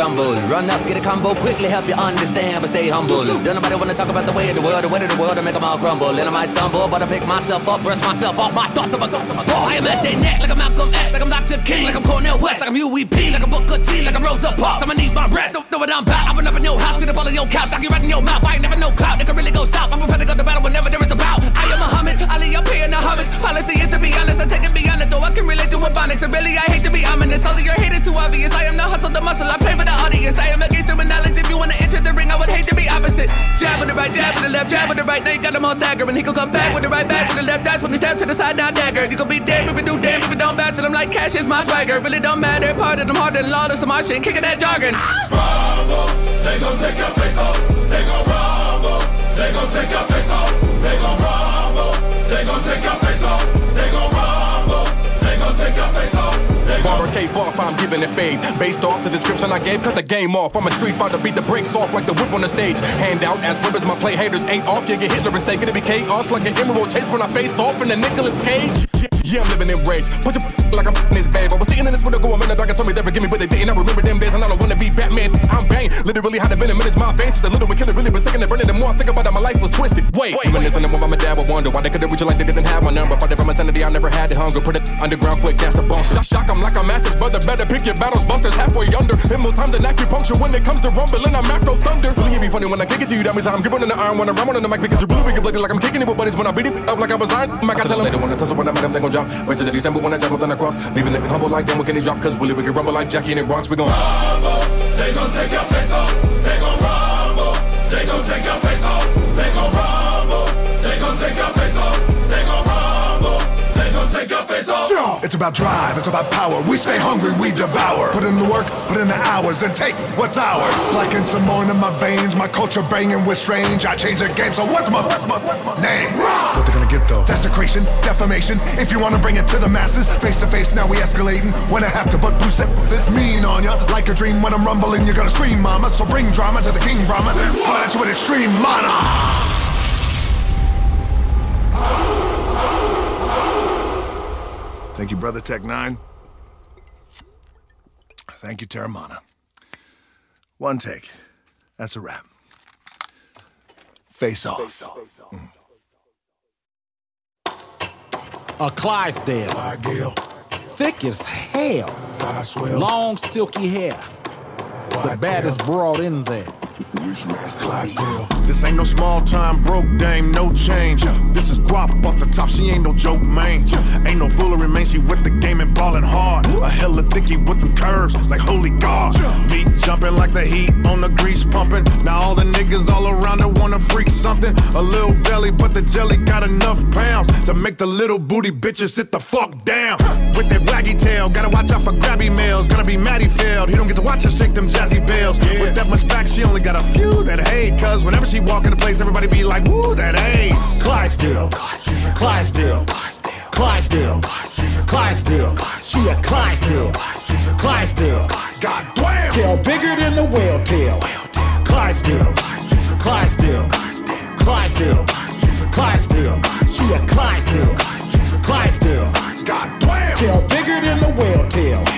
Speaker 15: rumble.
Speaker 17: Run up, get a combo, quickly help you understand, but stay humble. Don't nobody wanna talk about the way of the world, the way of the world, to make them all crumble. And I might stumble, but I pick myself up, brush myself off my thoughts of a ball. I am at their neck, like I'm Malcolm X, like I'm Dr. King, like I'm Cornel West, like I'm UEP, like I'm Booker T, like I'm Rosa Parks. I'ma need my rest, don't know what I'm about. I've been up in your house, get up all in your couch, knock you right in your mouth. I ain't never no clout, nigga really go south. I'm prepared to go to battle whenever there is a bout. I am Muhammad, Ali up here in the homage. Policy is to be honest, I take it beyond it, though I can relate to ebonics. And really, I hate to be ominous, only your hate is too obvious. I am the hustle, the muscle, I play for the audience. I am against human knowledge. If you wanna enter the ring, I would hate to be opposite. Jab with the right, jab with the left, jab with the right. Now you got them all staggering. He gon' come back with the right, back with the left. That's when he step to the side, now dagger. You gon' be dead if you do damn if you don't bounce. And I'm like, cash is my swagger. Really don't matter. Part of them harder than lawless. I'm shit, kicking that jargon.
Speaker 15: rumble. They gon' take your face off. They gon' rumble. They gon' take your face off. They gon' rumble. They gon' take your face off. They gon' rumble. They gon' take your face off.
Speaker 18: Barber off, I'm giving it fade. Based off the description I gave, cut the game off. I'm a street fighter, beat the brakes off like the whip on the stage. Hand out as ribbons, my play haters ain't off. You get Hitler mistake, it'll be chaos like an emerald chase when I face off in the Nicolas Cage. Yeah, I'm living in rage. Punch a like I'm this babe. I was sitting in this window going, man, the dog told me they forgive me, but they didn't. I remember them days and I don't wanna be Batman. I'm Bane. Literally had a venom in his my veins. Since a little one killer really was sick and burning. The more I think about it, my life was twisted. Wait, reminiscing of when my dad would wonder why they couldn't reach it like they didn't have my number. Fighting from insanity, I never had the hunger. Put it underground quick, that's a bump. Shock, shock 'em like a master's brother. Better pick your battles, busters halfway under. Hit more time than acupuncture when it comes to rumbling. I'm Afro Thunder. Really, it be funny when I kick it to you. That means I'm gripping in the iron when I'm on the mic because you're really wicked, like I'm kicking it with buddies when I beat it up like I was iron. I can tell them they don't wanna tussle when I met them, they gon' jump. Wait till the December when I jump up on the cross. Leaving it humble like them, what can they drop? Cause really, we can rumble like Jackie in the Bronx. We gon'
Speaker 15: rumble. They gon' take your face off. They gon' rumble. They gon' take your face off.
Speaker 19: It's about drive, it's about power. We stay hungry, we devour. Put in the work, put in the hours, and take what's ours. Like in Simone in my veins, my culture banging with strange. I change the game, so what's my name? What they gonna get though? Desecration, defamation. If you wanna bring it to the masses, face to face, now we escalating. When I have to, but boost this mean on ya. Like a dream when I'm rumbling, you're gonna scream, mama. So bring drama to the king, Brahma. But it's with extreme mana. Thank you, Brother Tech 9. Thank you, Terramana. One take. That's a wrap. Face off. Mm.
Speaker 20: A Clydesdale. Thick as hell. Long, silky hair. The baddest broad in there.
Speaker 19: This ain't no small time broke dame, no change. This is guap off the top, she ain't no joke, man. Ain't no foolery, man, she with the game and ballin' hard. A hella thicky with them curves, like holy god. Me jumping like the heat on the grease pumping. Now all the niggas all around her wanna freak something. A little belly, but the jelly got enough pounds to make the little booty bitches sit the fuck down. With that waggy tail, gotta watch out for grabby males. Gonna be Matty failed, he don't get to watch her shake them jazzy bells. With that much back, she only got a few that hate. Cause whenever she walk into place, everybody be like, woo, that ace.
Speaker 20: Clydesdale. Clydesdale. Clydesdale. Clydesdale. She a Clydesdale. Clydesdale.
Speaker 19: God damn.
Speaker 20: Tail bigger than the whale tail. Clydesdale. Clydesdale. Clydesdale. Clydesdale. She a Clydesdale. Clydesdale.
Speaker 19: God damn.
Speaker 20: Tail bigger than the whale tail.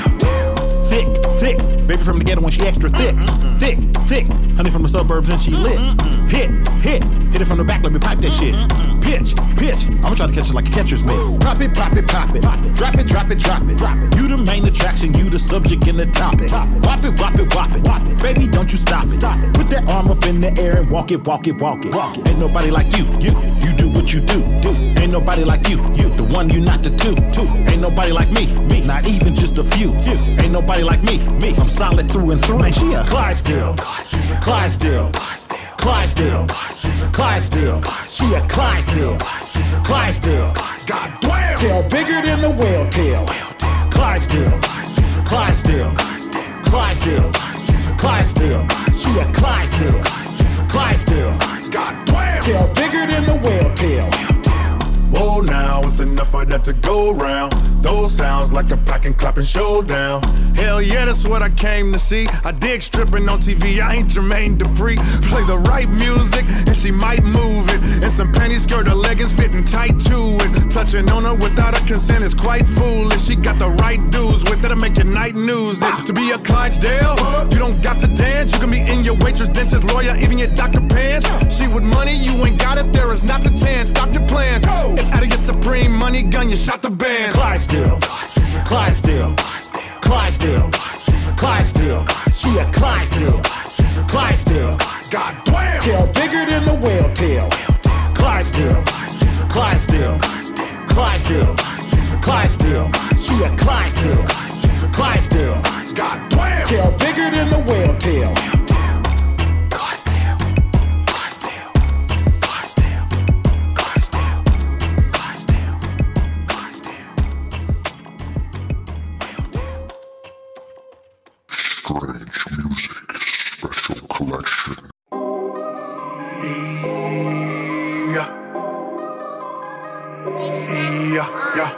Speaker 20: Thick. From the ghetto when she extra thick. Thick, thick. Honey from the suburbs and she lit. Hit, hit. Hit it from the back, let me pipe that shit. Pitch, pitch. I'ma try to catch it like a catcher's mitt. Pop it, pop it, pop it. Drop it, drop it, drop it. Drop it. You the main attraction, you the subject and the topic. Wop it, wop it, wop it. Wop it. Baby, don't you stop it. Stop it. Put that arm up in the air and walk it, walk it, walk it. Walk it. Ain't nobody like you. You, you do what you do. Do. Ain't nobody like you. You, the one you not the two. Two. Ain't nobody like me. Me, not even just a few. Few. Ain't nobody like me. Me, I'm solid through and through. Man, she a Clydesdale. Clydesdale. Clydesdale. Clydesdale. She a Clydesdale. Clydesdale.
Speaker 19: God damn.
Speaker 20: Tail bigger than the whale tail. Clydesdale. Clydesdale. Clydesdale. Clydesdale. She a Clydesdale. Clydesdale.
Speaker 19: God damn.
Speaker 20: Tail bigger than the whale tail.
Speaker 19: Now it's enough for
Speaker 15: that to go round. Those sounds like a pack and clapping showdown. Hell yeah, that's what I came to see. I dig stripping on TV, I ain't Jermaine Dupri. Play the right music, and she might move it. And some panty skirt, her leggings fitting tight to it. Touching on her without her consent is quite foolish. She got the right dudes with it to make your night news. It. To be a Clydesdale, you don't got to dance. You can be in your waitress, dentist, lawyer, even your doctor pants. She with money, you ain't got it, there is not a chance. Stop your plans. If out of your supreme money gun, you shot the band.
Speaker 21: Clydesdale, Clydesdale, Clydesdale, Clydesdale. She a Clydesdale, Clydesdale.
Speaker 15: God damn.
Speaker 21: Tail bigger than the whale tail. Clydesdale, Clydesdale, Clydesdale, Clydesdale. She a Clydesdale, Clydesdale.
Speaker 15: God damn.
Speaker 21: Tail bigger than the whale tail.
Speaker 22: Strange music, special collection.
Speaker 15: Yeah. Yeah, yeah.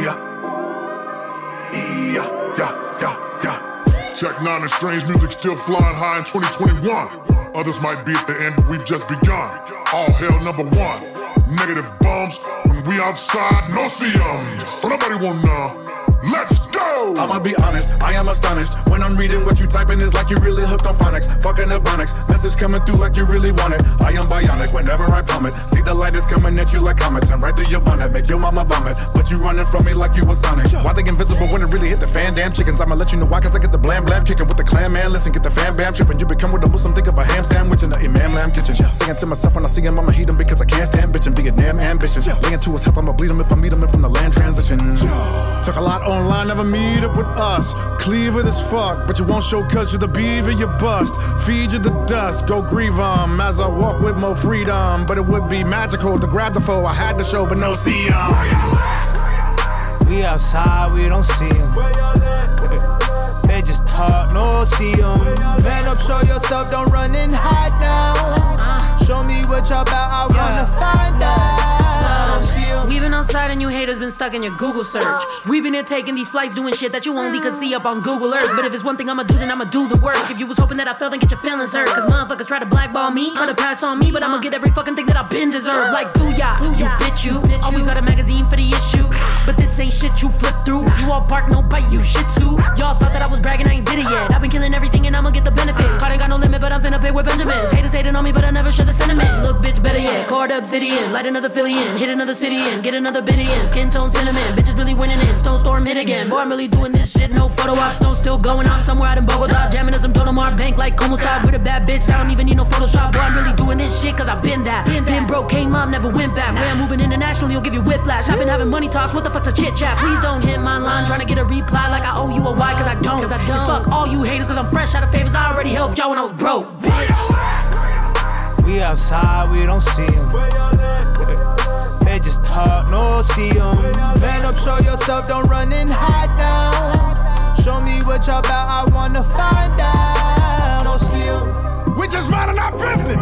Speaker 15: Yeah. Yeah, yeah, yeah, yeah.
Speaker 22: Tech Nine and strange music still flying high in 2021. Others might be at the end, but we've just begun. All hell number one. Negative bums when we outside, no see 'em. But nobody want none. Let's go!
Speaker 15: I'ma be honest, I am astonished. When I'm reading what you typing, it's like you really hooked on phonics. Fucking ebonics, message coming through like you really want it. I am bionic whenever I plummet. See the light is coming at you like comets. And right through your bonnet, make your mama vomit. But you running from me like you was Sonic. Why they invisible when it really hit the fan? Damn chickens, I'ma let you know why, cause I get the blam blam kicking with the clan man. Listen, get the fan bam tripping. You become with a Muslim, think of a ham sandwich in the imam lamb kitchen. Singing to myself when I see him, I'ma heat him because I can't stand bitching. Damn ambition. Laying to his health, I'ma bleed him if I meet him in from the land transition. Took a lot online, never meet up with us. Cleaver as fuck, but you won't show cause you're the beaver, you bust. Feed you the dust, go grieve 'em as I walk with more freedom. But it would be magical to grab the foe. I had to show, but no see 'em.
Speaker 23: We outside, we don't see them. They just talk, no see them. Man up, show yourself, don't run and hide now. Uh. Show me what y'all about, I wanna find out.
Speaker 24: We've been outside and you haters been stuck in your Google search. We've been here taking these flights, doing shit that you only could see up on Google Earth. But if it's one thing I'ma do, then I'ma do the work. If you was hoping that I fell, then get your feelings hurt. Cause motherfuckers try to blackball me, try to pass on me, but I'ma get every fucking thing that I've been deserved. Like booyah, you bitch you. Always got a magazine for the issue. But this ain't shit you flip through. You all bark, no bite, you shit too. Y'all thought that I was bragging, I ain't did it yet. I've been killing everything and I'ma get the benefits. Card ain't got no limit, but I'm finna pay with Benjamins. Haters hating on me, but I never share the sentiment. Look, bitch, better yet. Card obsidian, light another Philly in, hit another city in, get another biddy in. Skin tone cinnamon, bitches really winning in. Stone storm hit again. Boy, I'm really doing this shit, no photo op. Stone still going off somewhere out in Bogota. Jamming in some Dolomar bank like Como style with a bad bitch. I don't even need no Photoshop. Boy, I'm really doing this shit cause I've been that. Been, been broke, came up, never went back. Where I'm moving internationally, you'll give you whiplash. I've been having money talks, what the fuck's a chit chat? Please don't hit my line, trying to get a reply like I owe you a why, cause I don't. Cause I don't. It's fuck all you haters, cause I'm fresh out of favors. I already helped y'all when I was broke, bitch.
Speaker 23: We outside, we don't see them. They just talk, no see them. Man up, show yourself, don't run and hide now. Show me what y'all about, I wanna find out. Don't see them.
Speaker 15: We just minding our business.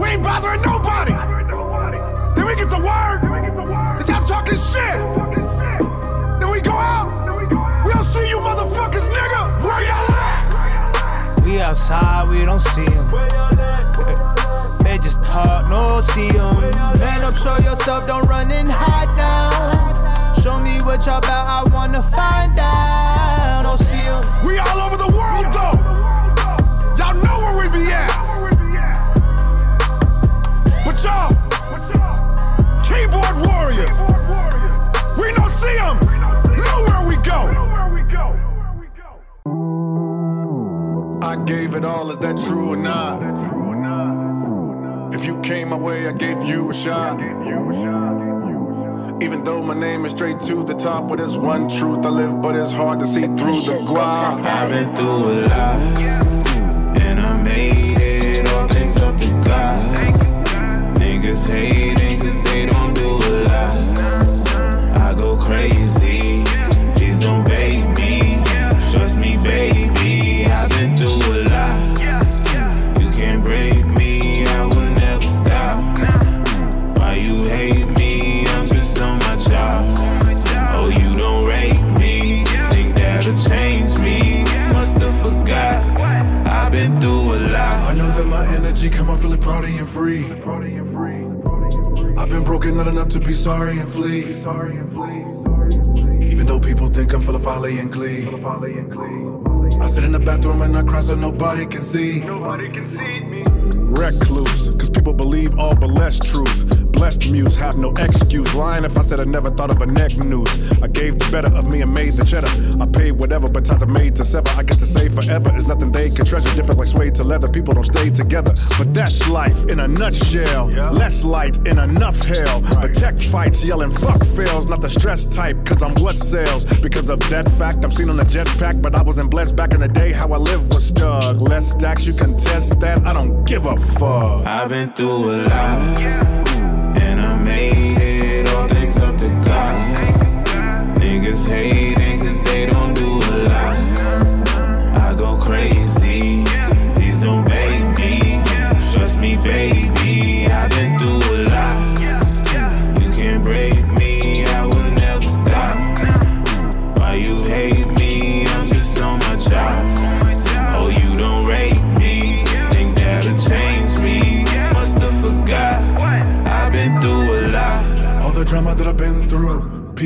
Speaker 15: We ain't bothering nobody. Then we get the word that y'all talking shit. Then we go out. We don't see you motherfuckers, nigga. Where y'all at?
Speaker 23: We outside, we don't see them. They just talk, no see them. Man up, show yourself, don't run and hide now. Show me what y'all about, I wanna find out. Don't see them.
Speaker 15: We all over the world though. Y'all know where we be at. But y'all, keyboard warriors, we don't see them. Know where we go. I gave it all, is that true or not? If you came my way, I gave you a shot. Even though my name is straight to the top, but there's one truth I live, but it's hard to see through the guap.
Speaker 25: I've been through a lot, and I made it all thanks up to God. Niggas hating cause they don't do a lot. I go crazy,
Speaker 26: free. I've been broken, not enough to be sorry and flee. Even though people think I'm full of folly and glee. I sit in the bathroom and I cry so nobody can see.
Speaker 15: Recluse, cause people believe all but less truth. Blessed muse, have no excuse. Lying if I said I never thought of a neck noose. I gave the better of me and made the cheddar. I paid whatever, but times are made to sever. I get to say forever is nothing they can treasure. Different like suede to leather, people don't stay together. But that's life in a nutshell. Less light in enough hell. But tech fights yelling fuck fails. Not the stress type, cause I'm what sells. Because of that fact, I'm seen on a jetpack, but I wasn't blessed back in the day. How I lived was stug. Less stacks, you can test that. I don't give a fuck.
Speaker 25: I've been through a lot, and I made it all thanks up to God. Niggas hating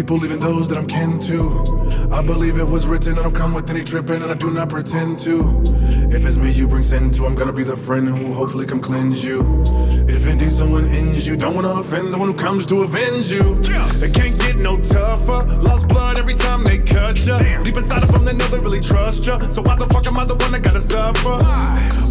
Speaker 26: People, even those that I'm kin to. I believe it was written, I don't come with any tripping, and I do not pretend to. If it's me you bring sin to, I'm gonna be the friend who hopefully come cleanse you. If indeed someone ends you, don't wanna offend the one who comes to avenge you.
Speaker 15: It can't get no tougher. Lost blood every time they cut ya. Deep inside of them, they know they really trust ya. So why the fuck am I the one that gotta suffer?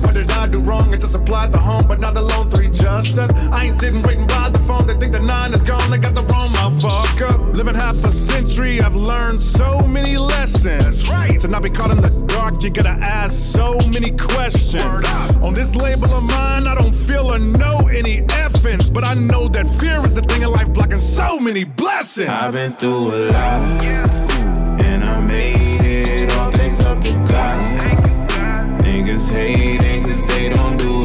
Speaker 15: What did I do wrong? I just applied the home, but not alone. Three justice. I ain't sitting waiting by the phone. They think the nine is gone. They got the wrong motherfucker. Living half a century, I've learned so many lessons. To not be caught in the dark, you gotta ask so many questions. On this label of mine, I don't feel or know any effings, but I know that fear is the thing in life blocking so many blessings.
Speaker 25: I've been through a lot, and I made it all thanks up to God. Niggas hating cause they don't do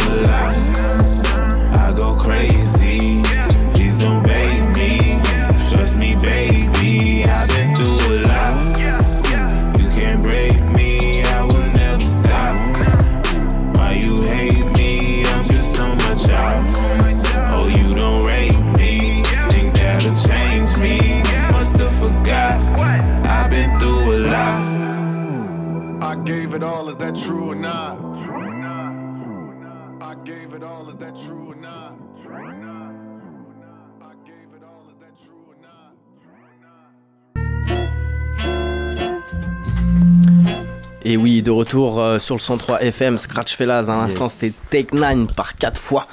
Speaker 9: Et oui, de retour euh, sur le 103 FM, Scratch Fellas. À l'instant,
Speaker 7: Yes.
Speaker 9: c'était Take 9 par 4 fois.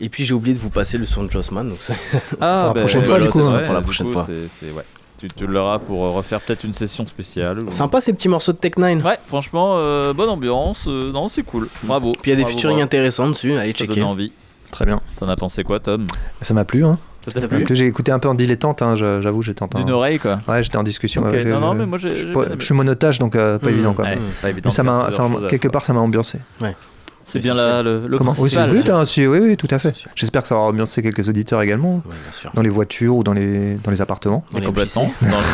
Speaker 9: Et puis j'ai oublié de vous passer le son de Jossman. Donc ça,
Speaker 7: Ah,
Speaker 9: ça sera
Speaker 7: bah,
Speaker 9: la prochaine fois,
Speaker 7: bah,
Speaker 9: du coup. hein,
Speaker 7: vrai,
Speaker 9: pour la prochaine
Speaker 7: coup,
Speaker 9: fois.
Speaker 7: c'est- ouais. Tu, tu l'auras pour euh, refaire peut-être une session spéciale. ou-
Speaker 9: Sympa ces petits morceaux de Tech 9.
Speaker 7: Ouais, franchement, euh, bonne ambiance. euh, non, c'est cool. Bravo.
Speaker 9: Puis il y a des
Speaker 7: Bravo,
Speaker 9: featuring
Speaker 7: bravo.
Speaker 9: intéressants dessus. Allez,
Speaker 7: Ça
Speaker 9: checker.
Speaker 7: donne envie.
Speaker 8: Très bien.
Speaker 7: T'en as pensé quoi, Tom?
Speaker 8: Ça m'a plu, hein.
Speaker 7: Plu.
Speaker 8: J'ai écouté un peu en dilettante, hein, j'avoue, j'étais en
Speaker 7: D'une oreille, quoi.
Speaker 8: Ouais, j'étais en discussion.
Speaker 7: Ok,
Speaker 8: ouais, j'ai-
Speaker 7: non, non,
Speaker 8: je-
Speaker 7: mais moi, j'ai-
Speaker 8: je, suis monotage, donc euh, pas
Speaker 7: Mmh.
Speaker 8: évident, quoi.
Speaker 7: Ouais, pas évident
Speaker 8: Mais ça m'a, quelque part, ça m'a ambiancé.
Speaker 9: Ouais.
Speaker 7: C'est bien la- le, le
Speaker 8: Comment Oui, c'est
Speaker 7: principal.
Speaker 8: le but, hein, si- oui, oui, tout à fait. J'espère que ça aura ambiancé quelques auditeurs également,
Speaker 9: sûr.
Speaker 8: dans les voitures ou dans les, dans les appartements.
Speaker 7: Dans les complètement.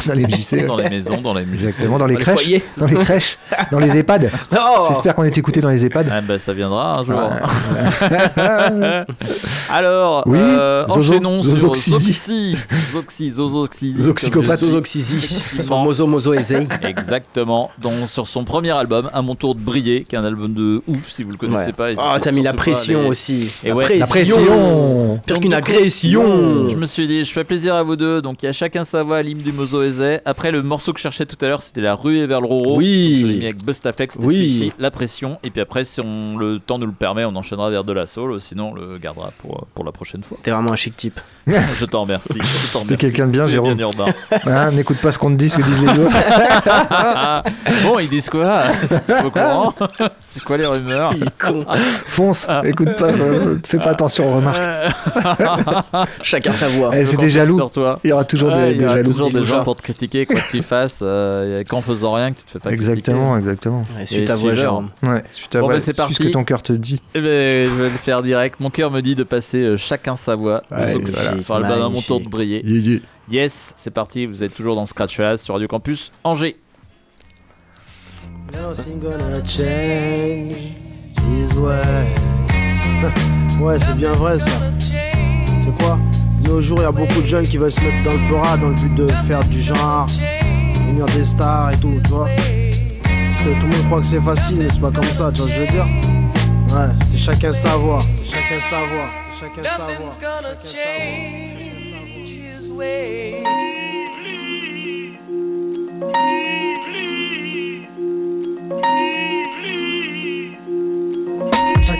Speaker 8: Dans les MJC.
Speaker 7: Dans les maisons, dans les MJC.
Speaker 8: Exactement, dans les
Speaker 7: Dans les
Speaker 8: crèches.
Speaker 7: foyers.
Speaker 8: Dans les crèches, dans les EHPAD.
Speaker 7: Oh
Speaker 8: J'espère qu'on est écouté dans les EHPAD.
Speaker 7: Ah bah ça viendra un jour. Alors,
Speaker 8: Oui,
Speaker 7: euh,
Speaker 8: Zozo-
Speaker 7: enchaînons sur
Speaker 8: Zozoxysi.
Speaker 7: Zoxy. Zoxy, Zozoxysi.
Speaker 8: Zoxycopathe.
Speaker 9: Zozoxysi. Son mozo mozo.
Speaker 7: Exactement. Donc sur son premier album, À mon tour de briller, qui est un album de ouf si vous le connaissez
Speaker 9: Ouais.
Speaker 7: pas.
Speaker 9: Ah, t'as mis la
Speaker 7: à
Speaker 9: pression aussi.
Speaker 7: Et
Speaker 9: La
Speaker 7: ouais,
Speaker 9: pression. La pression. Pire qu'une agression.
Speaker 7: Je me suis dit, je fais plaisir à vous deux. Donc il y a chacun sa voix, l'hymne du Mozo Ezé. Après, le morceau que je cherchais tout à l'heure, c'était La rue et vers le Roro.
Speaker 9: Oui.
Speaker 7: Je l'ai mis avec Bustaflex, c'était
Speaker 9: Oui.
Speaker 7: La pression. Et puis après, si on, le temps nous le permet, on enchaînera vers de la soul. Sinon, on le gardera pour, pour la prochaine fois.
Speaker 9: T'es vraiment un chic type.
Speaker 7: je t'en remercie. Je t'en
Speaker 8: T'es quelqu'un de bien, Jérôme. Hein, N'écoute pas ce qu'on te dit, ce que disent les autres.
Speaker 7: bon, ils disent quoi? C'est quoi les rumeurs?
Speaker 8: Fonce, écoute pas, euh, fais pas attention aux remarques.
Speaker 9: Chacun sa voix.
Speaker 8: Eh, c'est des jaloux.
Speaker 7: Sur toi.
Speaker 8: Il y aura toujours
Speaker 7: Ouais,
Speaker 8: des,
Speaker 7: il y
Speaker 8: des
Speaker 7: aura
Speaker 8: jaloux.
Speaker 7: toujours des gens pour te critiquer quoi que tu fasses, euh, qu'en faisant rien que tu te fais pas
Speaker 8: Exactement, exactement.
Speaker 9: Ouais,
Speaker 7: Et
Speaker 9: suis ta voix. Jérôme.
Speaker 8: Ouais, suis ta
Speaker 7: Bon,
Speaker 8: voix,
Speaker 7: bah, c'est
Speaker 8: suis ce
Speaker 7: parti.
Speaker 8: que ton cœur te dit.
Speaker 7: Eh ben, je vais le faire direct. Mon cœur me dit de passer euh, chacun sa voix de
Speaker 8: Ouais,
Speaker 7: Zoxy
Speaker 8: voilà.
Speaker 7: sur l'album à mon tour de briller.
Speaker 8: Yeah, yeah.
Speaker 7: Yes, c'est parti. Vous êtes toujours dans Scratch Fest sur Radio Campus Angers.
Speaker 27: Nothing gonna change way.
Speaker 28: Ouais, c'est bien vrai ça. C'est quoi? De nos jours, il y a beaucoup de jeunes qui veulent se mettre dans le Bora dans le but de faire du genre, devenir des stars et tout, tu vois. Parce que tout le monde croit que c'est facile, mais c'est pas comme ça, tu vois ce que je veux dire? Ouais, c'est chacun savoir, c'est chacun savoir, c'est chacun savoir. chacun savoir.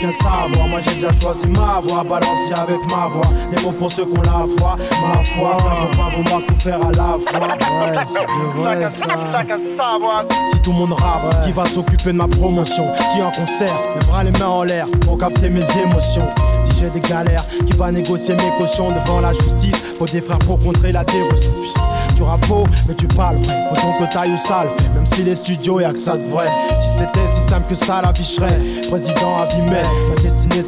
Speaker 28: Chacun moi j'ai déjà choisi ma voix, balancer avec ma voix. Des mots pour ceux qui ont la foi, ma foi. Faut pas vouloir tout faire à la fois. Ouais, c'est vrai ça. Si tout le monde rappe, qui va s'occuper de ma promotion Qui en concert, les bras les mains en l'air pour capter mes émotions Si j'ai des galères, qui va négocier mes cautions devant la justice Faut des frères pour contrer la dévotion fils Tu mais tu parles vrai. Faut donc que t'ailles où ça le fait Même si les studios y'a que ça de vrai. Si c'était si simple que ça la vie je serais Président à vie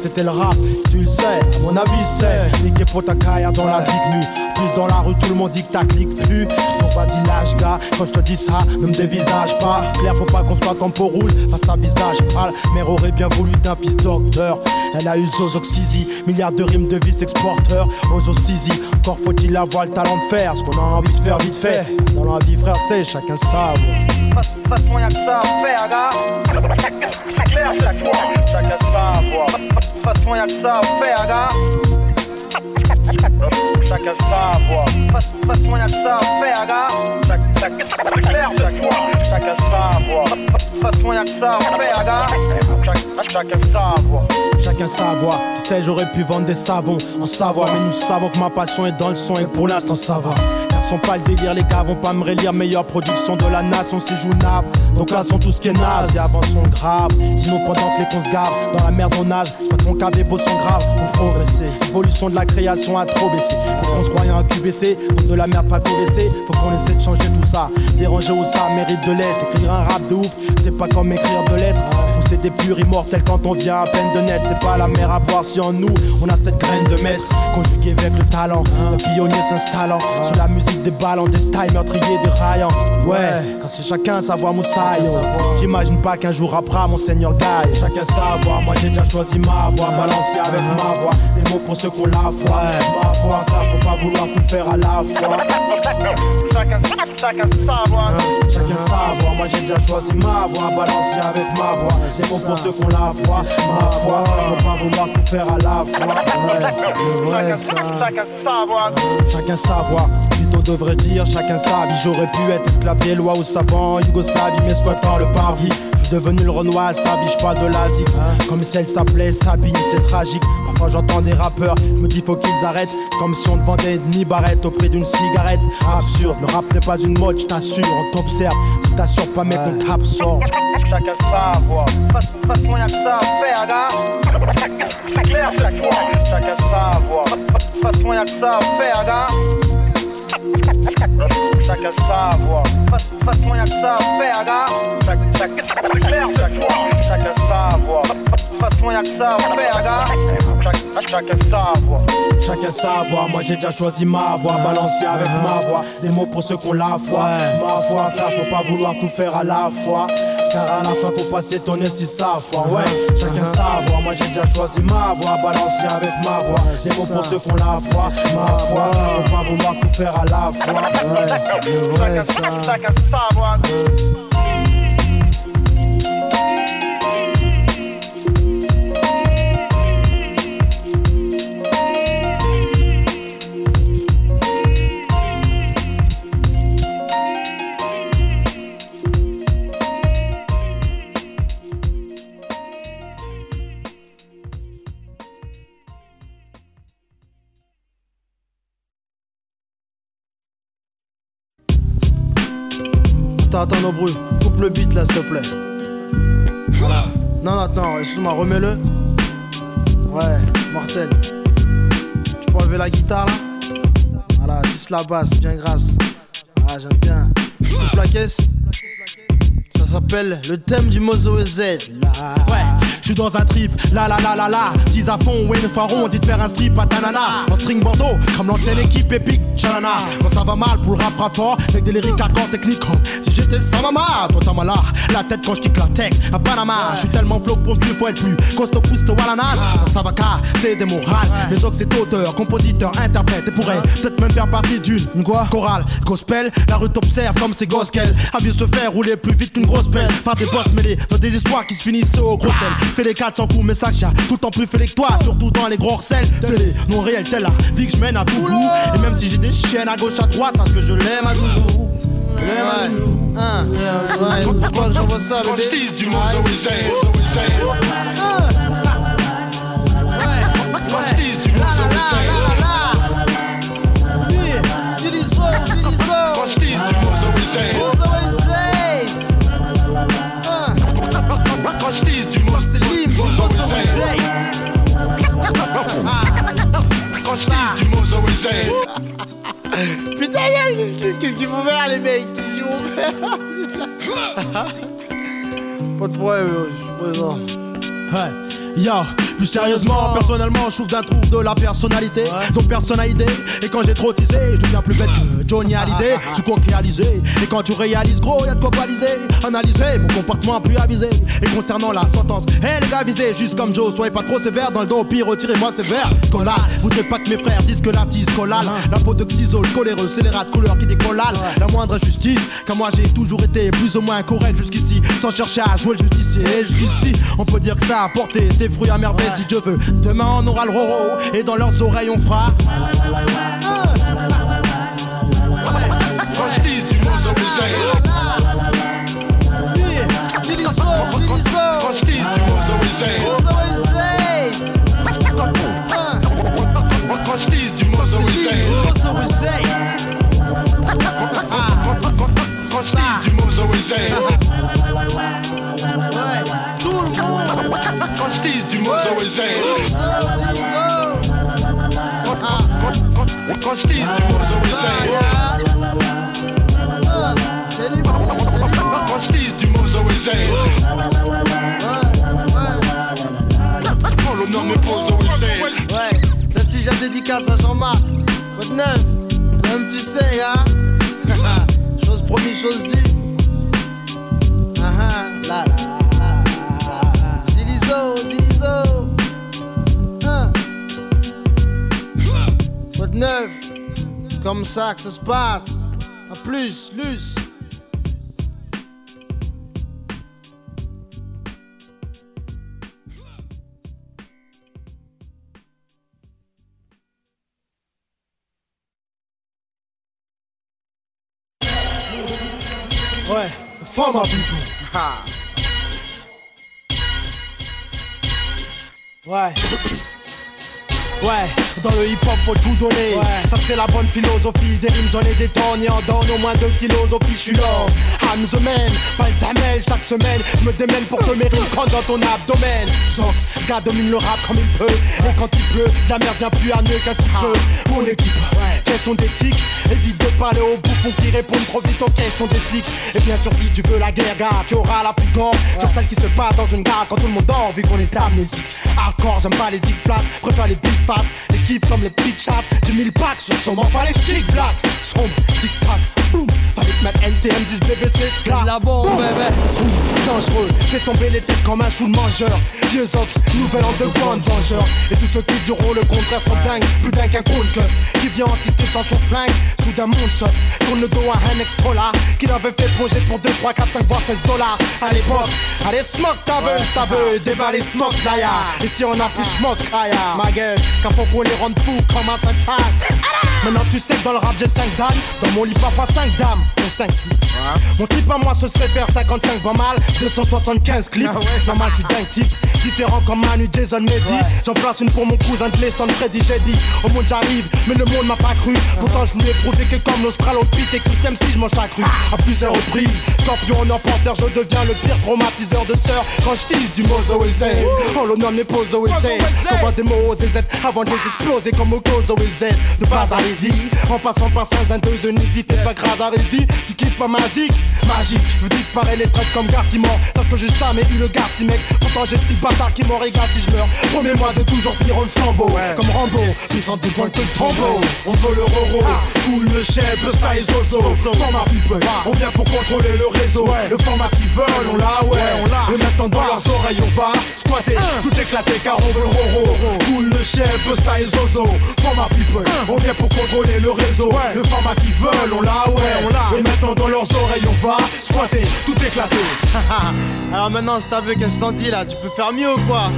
Speaker 28: c'était le rap Tu le sais, à mon avis c'est Niquer pour ta carrière dans la zigmu Plus dans la rue tout le monde dit que ta clique plus Donc vas-y lâche gars Quand je te dis ça, ne me dévisage pas. Claire faut pas qu'on soit comme peau rouge Face à visage pâle. Mère aurait bien voulu d'un fils docteur. Elle a eu Zozoxizi Milliards de rimes de vice exporteur Ozo Sizi Encore faut-il avoir le talent de faire Ce qu'on a envie de faire vite fait. Dans la vie frère c'est chacun sa voix.
Speaker 29: Façon y'a que ça à faire, gars. C'est clair chaque fois. Chacun savoir. Façon y'a que ça à faire. Chacun savoir. Façon y'a que ça à faire, gars. Chacun savoir. Façon y'a que ça à faire, gars. Chacun savoir.
Speaker 28: Chacun savoir, qui sait j'aurais pu vendre des savons en savoir Mais nous savons que ma passion est dans le son et pour l'instant ça va sont pas le délire, les gars vont pas me relire. Meilleure production de la nation, c'est journable Donc là sont tout ce qui est naze et avant sont graves Sinon pendant que les cons se gavent, dans la merde on nage. Quand mon cas des beaux sont graves pour progresser L'évolution de la création a trop baissé. Faut qu'on se croyait un QBC, comme de la merde pas baisser Faut qu'on essaie de changer tout ça. Déranger où ça mérite de l'être. Écrire un rap de ouf, c'est pas comme écrire de lettres Pousser des purs immortels quand on vient à peine de naître C'est pas la mer à boire si en nous on a cette graine de maître Conjuguée avec le talent Le pionnier s'installant Sur la musique des ballons, des styles meurtriers, des raillants. Ouais, quand c'est chacun savoir moussaille J'imagine pas qu'un jour après mon seigneur gagne Chacun savoir, moi j'ai déjà choisi ma voix Balancer avec ma voix, des mots pour ceux qui ont la foi. Ma foi, frère, faut pas vouloir tout faire à la fois
Speaker 29: Chacun, chacun.
Speaker 28: Chacun savoir, moi j'ai déjà choisi ma voix Balancer avec ma voix, des mots pour ceux qui ont la foi Ma foi, faut pas vouloir tout faire à la fois Ouais, c'est
Speaker 29: Chacun savoir.
Speaker 28: Chacun savoir, plutôt devrait dire chacun sa vie. J'aurais pu être esclave lois ou savant, Yougoslavie, mais squattant le parvis. Devenu le Renoir, sa vie, je de l'Asie. Comme si elle s'appelait Sabine, c'est tragique. J'entends des rappeurs, je me dis faut qu'ils arrêtent. Comme si on te vendait ni barrette au prix d'une cigarette. Absurde, le rap n'est pas une mode, je t'assure, on t'observe. Si t'assures pas, mec, on t'absorbe.
Speaker 29: Chacun savoir. Façon y'a que ça faire, gars. C'est clair chaque fois. Chacun savoir. Façon y'a que ça faire, gars. Chacun savoir. Y'a que ça à faire, ça. Chacun savoir.
Speaker 28: Chacun savoir, moi j'ai déjà choisi ma voix, balancer avec ma voix. Des mots pour ceux qui ont la foi. Ma foi, frère, faut pas vouloir tout faire à la fois. Car à la fin, faut pas s'étonner si ça foi. Ouais, chacun savoir, moi j'ai déjà choisi ma voix, balancer avec ma voix. Des mots pour ceux qui ont la foi. Ma foi, faut pas vouloir tout faire à la fois. Ouais, c'est bien vrai ça.
Speaker 29: Chacun
Speaker 28: Attends, nos bruits. Coupe le beat là, s'il te plaît. Non, non, attends, excuse-moi, remets-le. Ouais, mortel. Tu peux enlever la guitare là? Voilà, juste la basse, bien grasse. Ah, j'aime bien. Coupe la caisse. Ça s'appelle le thème du Mozo Z. Là.
Speaker 11: Ouais,
Speaker 28: je suis dans un trip, la la la la la. 10 à fond, ouais, fois rond, on dit de faire un strip à Tanana. En string Bordeaux, comme l'ancienne équipe épique, Chanana. Quand ça va mal pour le rap rap fort, avec des lyriques à corps techniques. comme Si j'étais sans maman, toi t'as mal là. La tête quand je kick la tech, à Panama. Je suis tellement flow pour qu'il faut être plus costaud, cousteau à la nage. Ça, ça va car, c'est des morales. Mais autres, c'est auteur, compositeur, interprète. Et pourrait peut-être même faire partie d'une chorale, gospel. La rue t'observe comme c'est gospel. A vu se faire rouler plus vite qu'une grosse pelle. Par des boss mêlés dans des histoires qui se finissent au gros sel. Fais les 400 coups, mais ça y'a tout le temps plus fait que toi. Surtout dans les gros recels. Télé, non réel, telle la vie que je mène à boulot. Et même si j'ai des chiennes à gauche, à droite, parce que je l'aime à doudou. L'aime à doudou. Hein, pourquoi j'envoie ça, bébé?
Speaker 21: Putain, merde, qu'est-ce que- qu'est-ce qu'ils vont faire, les mecs Qu'est-ce qu'ils vont faire
Speaker 28: Pas de problème, je suis présent. Ouais. Yo, plus sérieusement, personnellement, je trouve d'un trou de la personnalité, donc personne n'a idée. Et quand j'ai trop teasé, je deviens plus bête que Johnny Hallyday. Tu crois réalisé, et quand tu réalises, gros, y'a de quoi baliser. Analyser mon comportement plus avisé. Et concernant la sentence, hé les gars, visez juste comme Joe, soyez pas trop sévère dans le dos, pire, retirez-moi sévère. Collal, vous n'êtes pas que mes frères disent que l'artiste collal. La peau de xysole, coléreux, de couleur qui décollal. La moindre justice, car moi j'ai toujours été plus ou moins correct jusqu'ici, sans chercher à jouer le justicier. Et jusqu'ici, on peut dire que ça a porté ses fruits à merveille si Dieu veut. Demain on aura le roro, et dans leurs oreilles on fera.
Speaker 15: Day. Quand je.
Speaker 21: Ouais, si j'ai dédicace à Jean-Marc. Votre neuf, toi-même tu sais, hein Chose promise, chose due. comme ça que ça se passe. A plus, Luce.
Speaker 28: Ouais, for people. Ouais. Ouais, dans le hip hop faut tout donner. Ça c'est la bonne philosophie. Des rimes j'en ai des tonnes et en donne au moins deux kilos au je suis là. I'm the man, pas le. Chaque semaine, je me démène pour que mes rimes comptent dans ton abdomen. Genre, ce gars domine le rap comme il peut. Et quand il pleut, la merde vient plus à nœud qu'un petit peu. Mon équipe, question d'éthique. Évite de parler aux bouffons qui répondent trop vite aux questions des flics. Et bien sûr, si tu veux la guerre, gars, tu auras la plus grande. Genre celle qui se passe dans une gare quand tout le monde dort, vu qu'on est amnésique. Hardcore, j'aime pas les zig préfère les big fat. Les kiffs comme les big chaps. J'ai mis le pack sur son m'en fallait kick black. Sombre, tic tac, boum. Fallait que mettre NTM 10 BBC c'est la bombe, bébé. Dangereux, fais tomber les têtes comme un chou de mangeur. Vieux ox, nouvel underground vengeur. Et tous ceux qui diront le contraire sont dingues, plus dingues qu'un con de Qui vient en cité sans son flingue, soudain monde sauf. Tourne le dos à un extra là, qu'il avait fait projet pour 2, 3, 4, 5, voire 16 dollars à l'époque. Allez, smoke ta buzz, ta buzz, dévalez smoke. Et si on a plus smoke, kaya, ma gueule, faut qu'on les rende fous comme un saint Maintenant tu sais que dans le rap j'ai 5 dames, dans mon lit parfois 5 dames, pour 5 slips. Mon clip à moi ce serait faire 55 pas mal, 275 clips. Normal, je suis dingue type, différent comme Manu, Jason, Mehdi. J'en place une pour mon cousin de l'Essonne, Freddy, j'ai dit. Au monde j'arrive, mais le monde m'a pas cru. Pourtant je lui ai prouvé que comme l'Australopithèque je si je mange ta cru. À plusieurs reprises, champion en porteur, je deviens le pire traumatiseur de sœurs. Quand je du Mozo Z, en l'honneur de mes Z. T'envoies des mots aux Z avant de les exploser comme au cause Z. De base à En passant par Saint-Zindeuse, n'hésitez pas, grâce à Rési, qui kiffe pas magique, magique. Je disparaître les traites comme Garcimore. Parce que j'ai jamais eu le Garci, mec. Pourtant, j'ai le bâtard qui m'aurait si je meurs. Promets-moi de toujours tirer le flambeau, comme Rambo. Puissant du point que le tombeau. On veut le roro, cool le chef, le style zozo. Format people, on vient pour contrôler le réseau. Le format qu'ils veulent, on l'a, ouais, on l'a. Et maintenant, dans leurs oreilles, on va squatter, tout éclater car on veut le roro. Cool le chef, le style zozo. Format people, on vient pour contrôler le réseau. Le format qu'ils veulent, on l'a, ouais, on l'a. Et maintenant, dans leurs oreilles, on va squatter, tout éclater.
Speaker 30: Alors maintenant, si t'as vu qu'est-ce que t'en dis là, tu peux faire mieux ou quoi?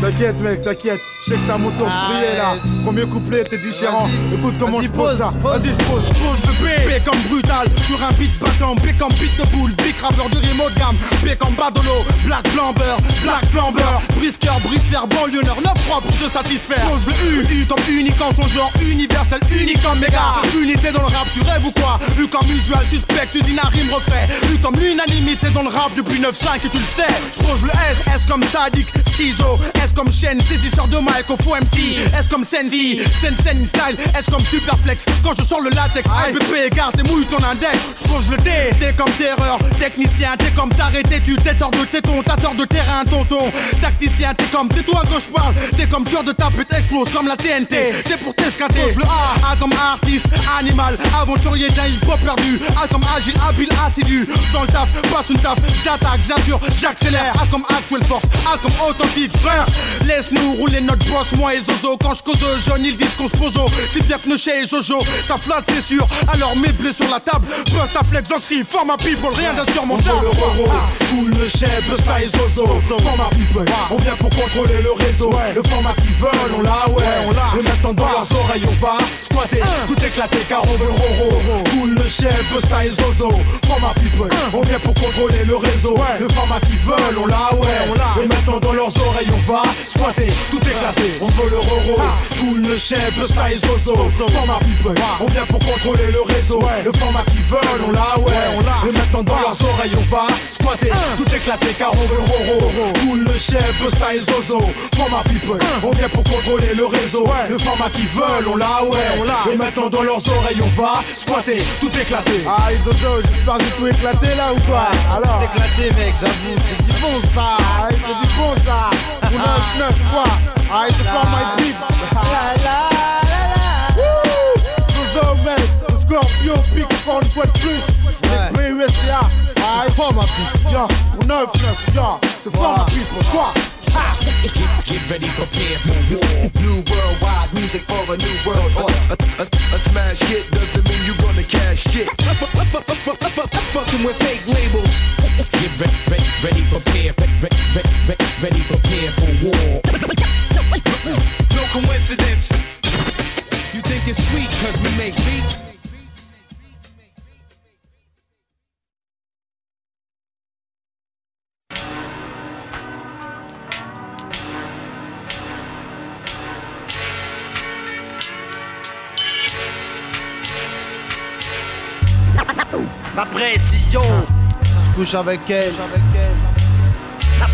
Speaker 28: T'inquiète mec, t'inquiète, je sais que c'est à mon tour de briller là. Premier couplet, t'es différent. Écoute comment je pose ça. Vas-y, je pose. Je pose de B. B comme brutal, sur un beat battant. B comme beat de boule, big rappeur de rime haut de gamme. B comme Badolo, Black Flamber, Black Flamber. Brisqueur, brise-fer, banlieuneur, 9-3 pour te satisfaire. Pose de U, U comme unique en son genre, universel, unique comme méga. Unité dans le rap, tu rêves ou quoi? U comme usual, suspect, usine à rime refait. U comme l'unanimité dans le rap depuis 9-5 et tu le sais. Je pose le S, S comme sadique, schizo, S comme chaîne, saisisseur de mic au faux MC. S comme Sensi, Sen Sen style, S comme Superflex. Quand je sors le latex, ABP, garde et mouille ton index. Je pose le T, T comme terreur, technicien, T comme t'arrêter, tu t'es tort de téton, t'as tort de terrain, tonton. Tacticien, T comme t'es toi quand je parle, T comme tueur de ta pute, explose comme la TNT. T pour t'escater, le A, A comme artiste, animal, aventurier d'un hip-hop perdu. A comme agile, habile, assidu. Dans le taf, passe une taf, j'attaque, j'assure, j'accélère. A comme actuelle force, A comme authentique, frère. Laisse-nous rouler notre boss, moi et Zozo. Quand je cause jeune, ils disent qu'on se pose Si bien que chez et Jojo, ça flatte, c'est sûr. Alors mes blés sur la table, bust ta flex oxy, format people, rien d'insurmontable. le roro, cool le chef, le style Zozo. Format people, on vient pour contrôler le réseau. Le format qu'ils veulent, on l'a, ouais, on l'a. Et maintenant dans leurs oreilles, on va squatter, tout éclater car on veut le roro. Cool le chef, le style Zozo. Format people, on vient pour contrôler le réseau. Le format qu'ils veulent, on l'a, ouais, on l'a. Et maintenant dans leurs oreilles, on va squatter, tout éclater. On veut le roro, cool le chef, le style Zozo. Format people, on vient pour contrôler le réseau. Le format qu'ils veulent, on l'a, ouais, on l'a. Et maintenant dans leurs oreilles, on va squatter, tout éclater car on veut le roro. Cool le chef, le style Zozo. Format people, on vient pour contrôler le réseau. Le format qu'ils veulent, on l'a, ouais, on l'a. Et maintenant dans leurs oreilles, on va squatter, tout éclater. Ah, les Zozo, j'espère que tout éclaté là ou quoi? Alors,
Speaker 30: éclaté mec, j'avoue, c'est du bon ça
Speaker 28: Ah, c'est du bon ça. Pour 9-9 quoi Ah, c'est for my peeps. La la la la. Zozo mec, le scorpion pique encore une fois de plus. Les prix USDA. Ah, c'est for my peeps. Yo, pour 9-9, yo, c'est for my people, quoi
Speaker 20: Get ready, prepare for war. New worldwide music for a new world order. A, a, a smash hit doesn't mean you're gonna cash shit. Fucking with fake labels. Get ready, ready, ready, prepare, ready, ready, ready, ready, prepare for war. No coincidence. You think it's sweet cause we make beats?
Speaker 30: Ma pression. Je couche avec elle.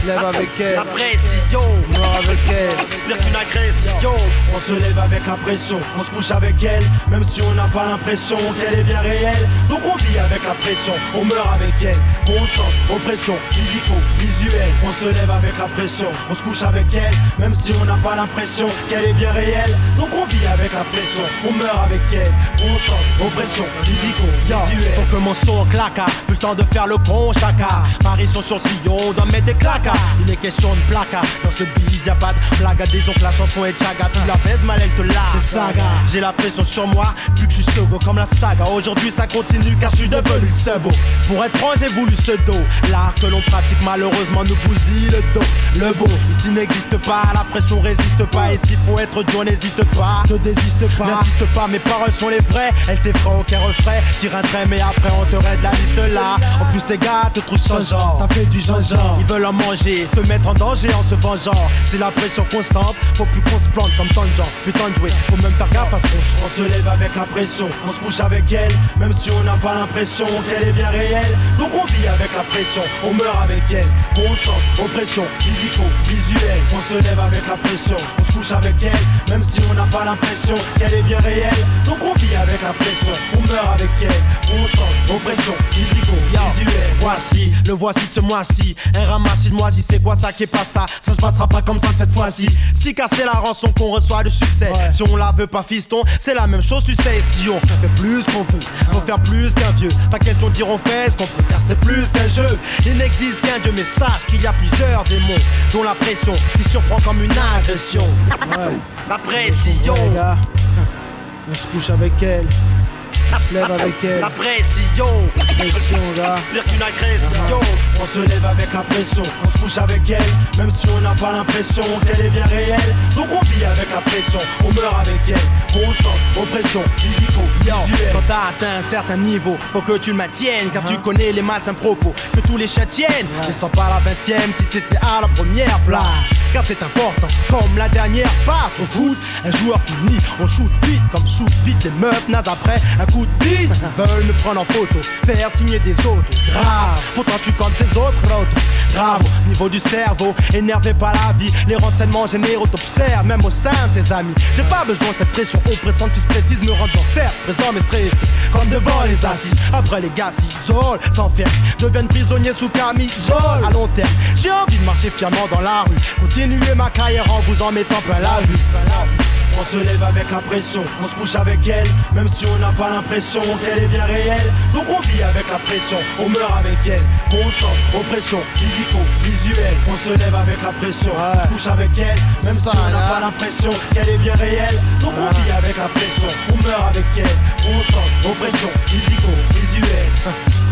Speaker 30: Je lève avec elle.
Speaker 31: La pression.
Speaker 30: Je meurs avec elle.
Speaker 31: Pire qu'une agression.
Speaker 28: On se lève avec la pression, on se couche avec elle, même si on n'a pas l'impression qu'elle est bien réelle. Donc on vit avec la pression, on meurt avec elle. Constante, oppression, physico, visuelle. On se lève avec la pression, on se couche avec elle, même si on n'a pas l'impression qu'elle est bien réelle. Donc on vit avec la pression, on meurt avec elle. Constante, oppression, physico, visuelle.
Speaker 31: Faut que mon son claque, plus le temps de faire le con chaka. Marie sont sur le sillon, on doit mettre des claques. Il est question de placa. Dans ce bise y'a pas de blague. Disons que la chanson est chaga. Tu la baises mal, elle te lâche.
Speaker 28: C'est saga.
Speaker 31: J'ai la pression sur moi, plus que je suis sogo comme la saga. Aujourd'hui ça continue car je suis devenu le sebo. Pour être franc, j'ai voulu ce dos. L'art que l'on pratique malheureusement nous bousille le dos. Le beau, ici n'existe pas, la pression résiste pas. Et s'il faut être dur, n'hésite pas.
Speaker 28: Ne désiste pas.
Speaker 31: N'insiste pas, mes paroles sont les vraies. Elles t'effraient aucun refrain? Tire un trait, mais après on te raide la liste là. En plus, tes gars te trouvent changeant.
Speaker 28: T'as fait du changeant.
Speaker 31: Ils veulent en manger, te mettre en danger en se vengeant. C'est la pression constante, faut plus qu'on se plante comme tant de gens. Putain de faut même faire gaffe parce qu'on
Speaker 28: On se lève avec la pression, on se couche avec elle, même si on n'a pas l'impression qu'elle est bien réelle. Donc on vit avec la pression, on meurt avec elle. Constante, oppression, physico, visuelle. On se lève avec la pression, on se couche avec elle, même si on n'a pas l'impression pression, qu'elle est bien réelle. Donc on vit avec la pression, on meurt avec elle. Constante, oppression, physico-visuelle. Voici, le voici de ce mois-ci. Un ramassis de c'est quoi ça qui est pas ça? Ça se passera pas comme ça cette fois-ci. Si casser la rançon qu'on reçoit le succès. Si on la veut pas fiston, c'est la même chose, tu sais. Si on fait plus qu'on veut, faut faire plus qu'un vieux. Pas question de dire on fait ce qu'on peut, car c'est plus qu'un jeu. Il n'existe qu'un dieu, mais sache qu'il y a plusieurs démons, dont la pression qui surprend comme une agression. La pression.
Speaker 30: On se couche avec elle. On se lève avec elle.
Speaker 28: La pression.
Speaker 30: Pression, gars.
Speaker 28: Pire qu'une agression. On se lève avec la pression, on se couche avec elle, même si on n'a pas l'impression qu'elle est bien réelle. Donc on vit avec la pression, on meurt avec elle. Constante, oppression, physico-visuelle. Quand t'as atteint un certain niveau, faut que tu le maintiennes, car tu connais les malsains propos que tous les chiens tiennent. Descends pas la 20 e si t'étais à la première place. Car c'est important, comme la dernière passe au foot. Un joueur fini, on shoot vite, comme shoot vite les meufs nazes après un coup de bite. Ils veulent me prendre en photo, faire signer des autres. Grave, pourtant je suis comme ces autres au niveau du cerveau, énervé par la vie. Les renseignements généraux t'observent, même au sein de tes amis. J'ai pas besoin de cette pression oppressante qui se précise, me rend dans cercle, présent mais stressé. Comme devant les assises. Après les gars s'isolent, s'enferment, deviennent prisonniers sous camisole. À long terme, j'ai envie de marcher fièrement dans la rue. Continuer ma carrière en vous en mettant plein la vue. On se lève avec la pression, on se couche avec elle, même si on n'a pas l'impression qu'elle est bien réelle. Donc on vit avec la pression, on meurt avec elle. Constante, oppression, physico-visuelle. On se lève avec la pression, on se couche avec elle, même si on n'a pas l'impression qu'elle est bien réelle. Donc on vit avec la pression, on meurt avec elle. Constante, oppression, physico-visuelle.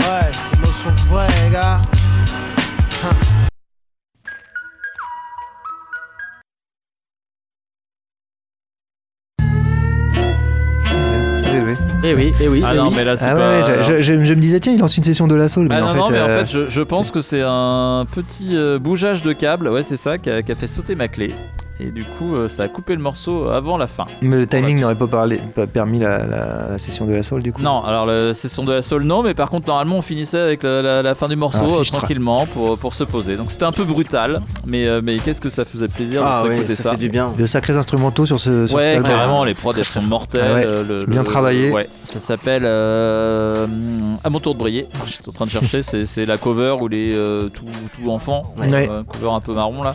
Speaker 30: Ouais, ces mots sont vrais, gars.
Speaker 9: Eh oui, eh oui.
Speaker 7: Ah
Speaker 9: eh
Speaker 7: non,
Speaker 9: oui.
Speaker 7: mais là, c'est
Speaker 8: Ah
Speaker 7: pas.
Speaker 8: ouais, je, je- je- je me disais, tiens, il lance une session de la soul. Mais
Speaker 7: Ah
Speaker 8: en
Speaker 7: non,
Speaker 8: fait,
Speaker 7: non, mais en
Speaker 8: euh,
Speaker 7: fait, je, je pense que c'est un petit euh, bougeage de câble, ouais, c'est ça, qui a, qui a fait sauter ma clé. Et du coup, euh, ça a coupé le morceau avant la fin.
Speaker 8: mais le timing n'aurait pas, parlé- pas permis la, la- la session de la soul du coup.
Speaker 7: Non, alors la session de la soul, non, mais par contre, normalement, on finissait avec la, la- la fin du morceau
Speaker 8: Ah,
Speaker 7: euh, tranquillement pour, pour se poser. Donc c'était un peu brutal, mais, euh, mais qu'est-ce que ça faisait plaisir
Speaker 9: Ah
Speaker 7: de se
Speaker 9: ouais, ça
Speaker 7: ça.
Speaker 9: fait du bien.
Speaker 8: De sacrés instrumentaux sur ce sur
Speaker 7: Ouais, carrément, les prods elles sont mortelles.
Speaker 8: Ah ouais,
Speaker 7: le-
Speaker 8: bien
Speaker 7: le-
Speaker 8: travaillé.
Speaker 7: Ouais, ça s'appelle euh, À mon tour de briller. Je suis en train de chercher, c'est la cover où les euh, tout, tout enfant,
Speaker 8: Ouais.
Speaker 7: euh, cover un peu marron là,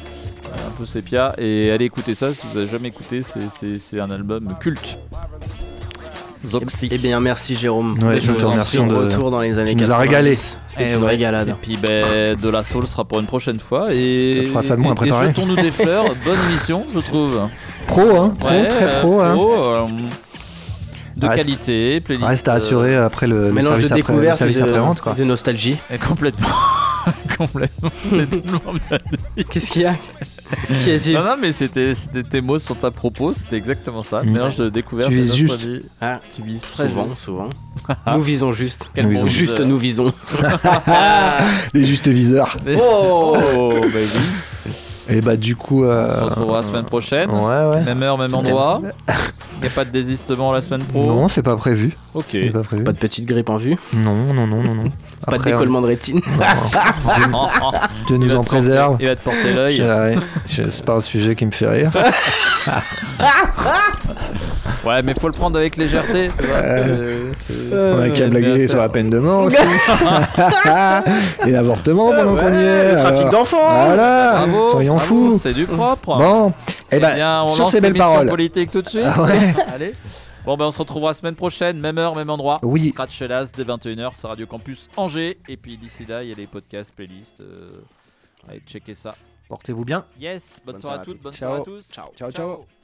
Speaker 7: un peu sépia. Et allez écouter ça si vous avez jamais écouté, c'est- c'est c'est un album culte. Zoxy.
Speaker 9: Eh bien, merci Jérôme.
Speaker 8: Ouais,
Speaker 9: je
Speaker 8: te remercie de-
Speaker 9: retour dans les années
Speaker 8: tu nous
Speaker 9: 90.
Speaker 8: régalé.
Speaker 9: C'était
Speaker 7: Eh
Speaker 9: une
Speaker 7: ouais.
Speaker 9: régalade.
Speaker 7: Et puis ben, de la soul sera pour une prochaine fois. Et,
Speaker 8: Ça fera ça de moins à
Speaker 7: et- jetons-nous des fleurs. Bonne émission, je trouve.
Speaker 8: Pro, hein, pro,
Speaker 7: Ouais,
Speaker 8: très
Speaker 7: euh,
Speaker 8: pro. hein.
Speaker 7: euh, de
Speaker 8: Reste-
Speaker 7: qualité, playlist.
Speaker 8: Reste à
Speaker 7: euh,
Speaker 8: assurer après le, le
Speaker 9: Mélange
Speaker 8: service
Speaker 9: de
Speaker 8: après, le
Speaker 9: découverte et de,
Speaker 8: quoi.
Speaker 9: de nostalgie.
Speaker 7: Et complètement. complètement. C'est tellement bien.
Speaker 9: Qu'est-ce qu'il y a a?
Speaker 7: Non, non, mais c'était c'était tes mots sont à propos, c'était exactement ça.
Speaker 8: Mm.
Speaker 7: Mélange de découverte.
Speaker 8: Tu vises juste.
Speaker 9: Ah,
Speaker 7: Tu vises très
Speaker 9: souvent,
Speaker 7: juste.
Speaker 9: souvent. nous visons juste.
Speaker 7: Quel
Speaker 8: Nous
Speaker 7: bon
Speaker 8: visons.
Speaker 9: Juste, nous visons.
Speaker 8: Les justes viseurs.
Speaker 7: Oh, bah oui.
Speaker 8: Et bah du coup. euh,
Speaker 7: On se retrouvera la semaine prochaine.
Speaker 8: Ouais, ouais.
Speaker 7: Même heure, même endroit. Il n'y a pas de désistement la semaine pro.
Speaker 8: Non, c'est pas prévu.
Speaker 7: Ok.
Speaker 8: Pas
Speaker 9: de petite grippe en vue.
Speaker 8: Non, non, non, non, non.
Speaker 9: Pas de décollement de rétine.
Speaker 8: Dieu nous en préserve.
Speaker 7: Il va te porter l'œil.
Speaker 8: Ouais, c'est pas un sujet qui me fait rire.
Speaker 7: Ouais, mais faut le prendre avec légèreté. tu vois,
Speaker 8: Euh, On a qu'à blaguer sur la peine de mort aussi. Et l'avortement pendant qu'on y est.
Speaker 9: le trafic d'enfants.
Speaker 8: Voilà,
Speaker 7: Bravo,
Speaker 8: soyons
Speaker 7: bravo,
Speaker 8: fous.
Speaker 7: C'est du propre.
Speaker 8: Bon, et
Speaker 7: Eh
Speaker 8: ben
Speaker 7: bien, on
Speaker 8: sur
Speaker 7: lance
Speaker 8: ces belles paroles.
Speaker 7: politique tout de suite.
Speaker 8: Ah ouais.
Speaker 7: Allez. Bon, ben on se retrouvera la semaine prochaine, même heure, même endroit.
Speaker 8: Oui.
Speaker 7: Scratch Las dès 21h, c'est Radio Campus Angers. Et puis d'ici là, il y a les podcasts, playlists. euh, Allez, checker ça.
Speaker 8: Portez-vous bien.
Speaker 7: Yes, bonne,
Speaker 9: Bonne
Speaker 7: soirée à
Speaker 9: soirée à
Speaker 7: toutes, bonne
Speaker 8: Ciao.
Speaker 7: soirée à tous.
Speaker 9: Ciao.
Speaker 8: Ciao, ciao.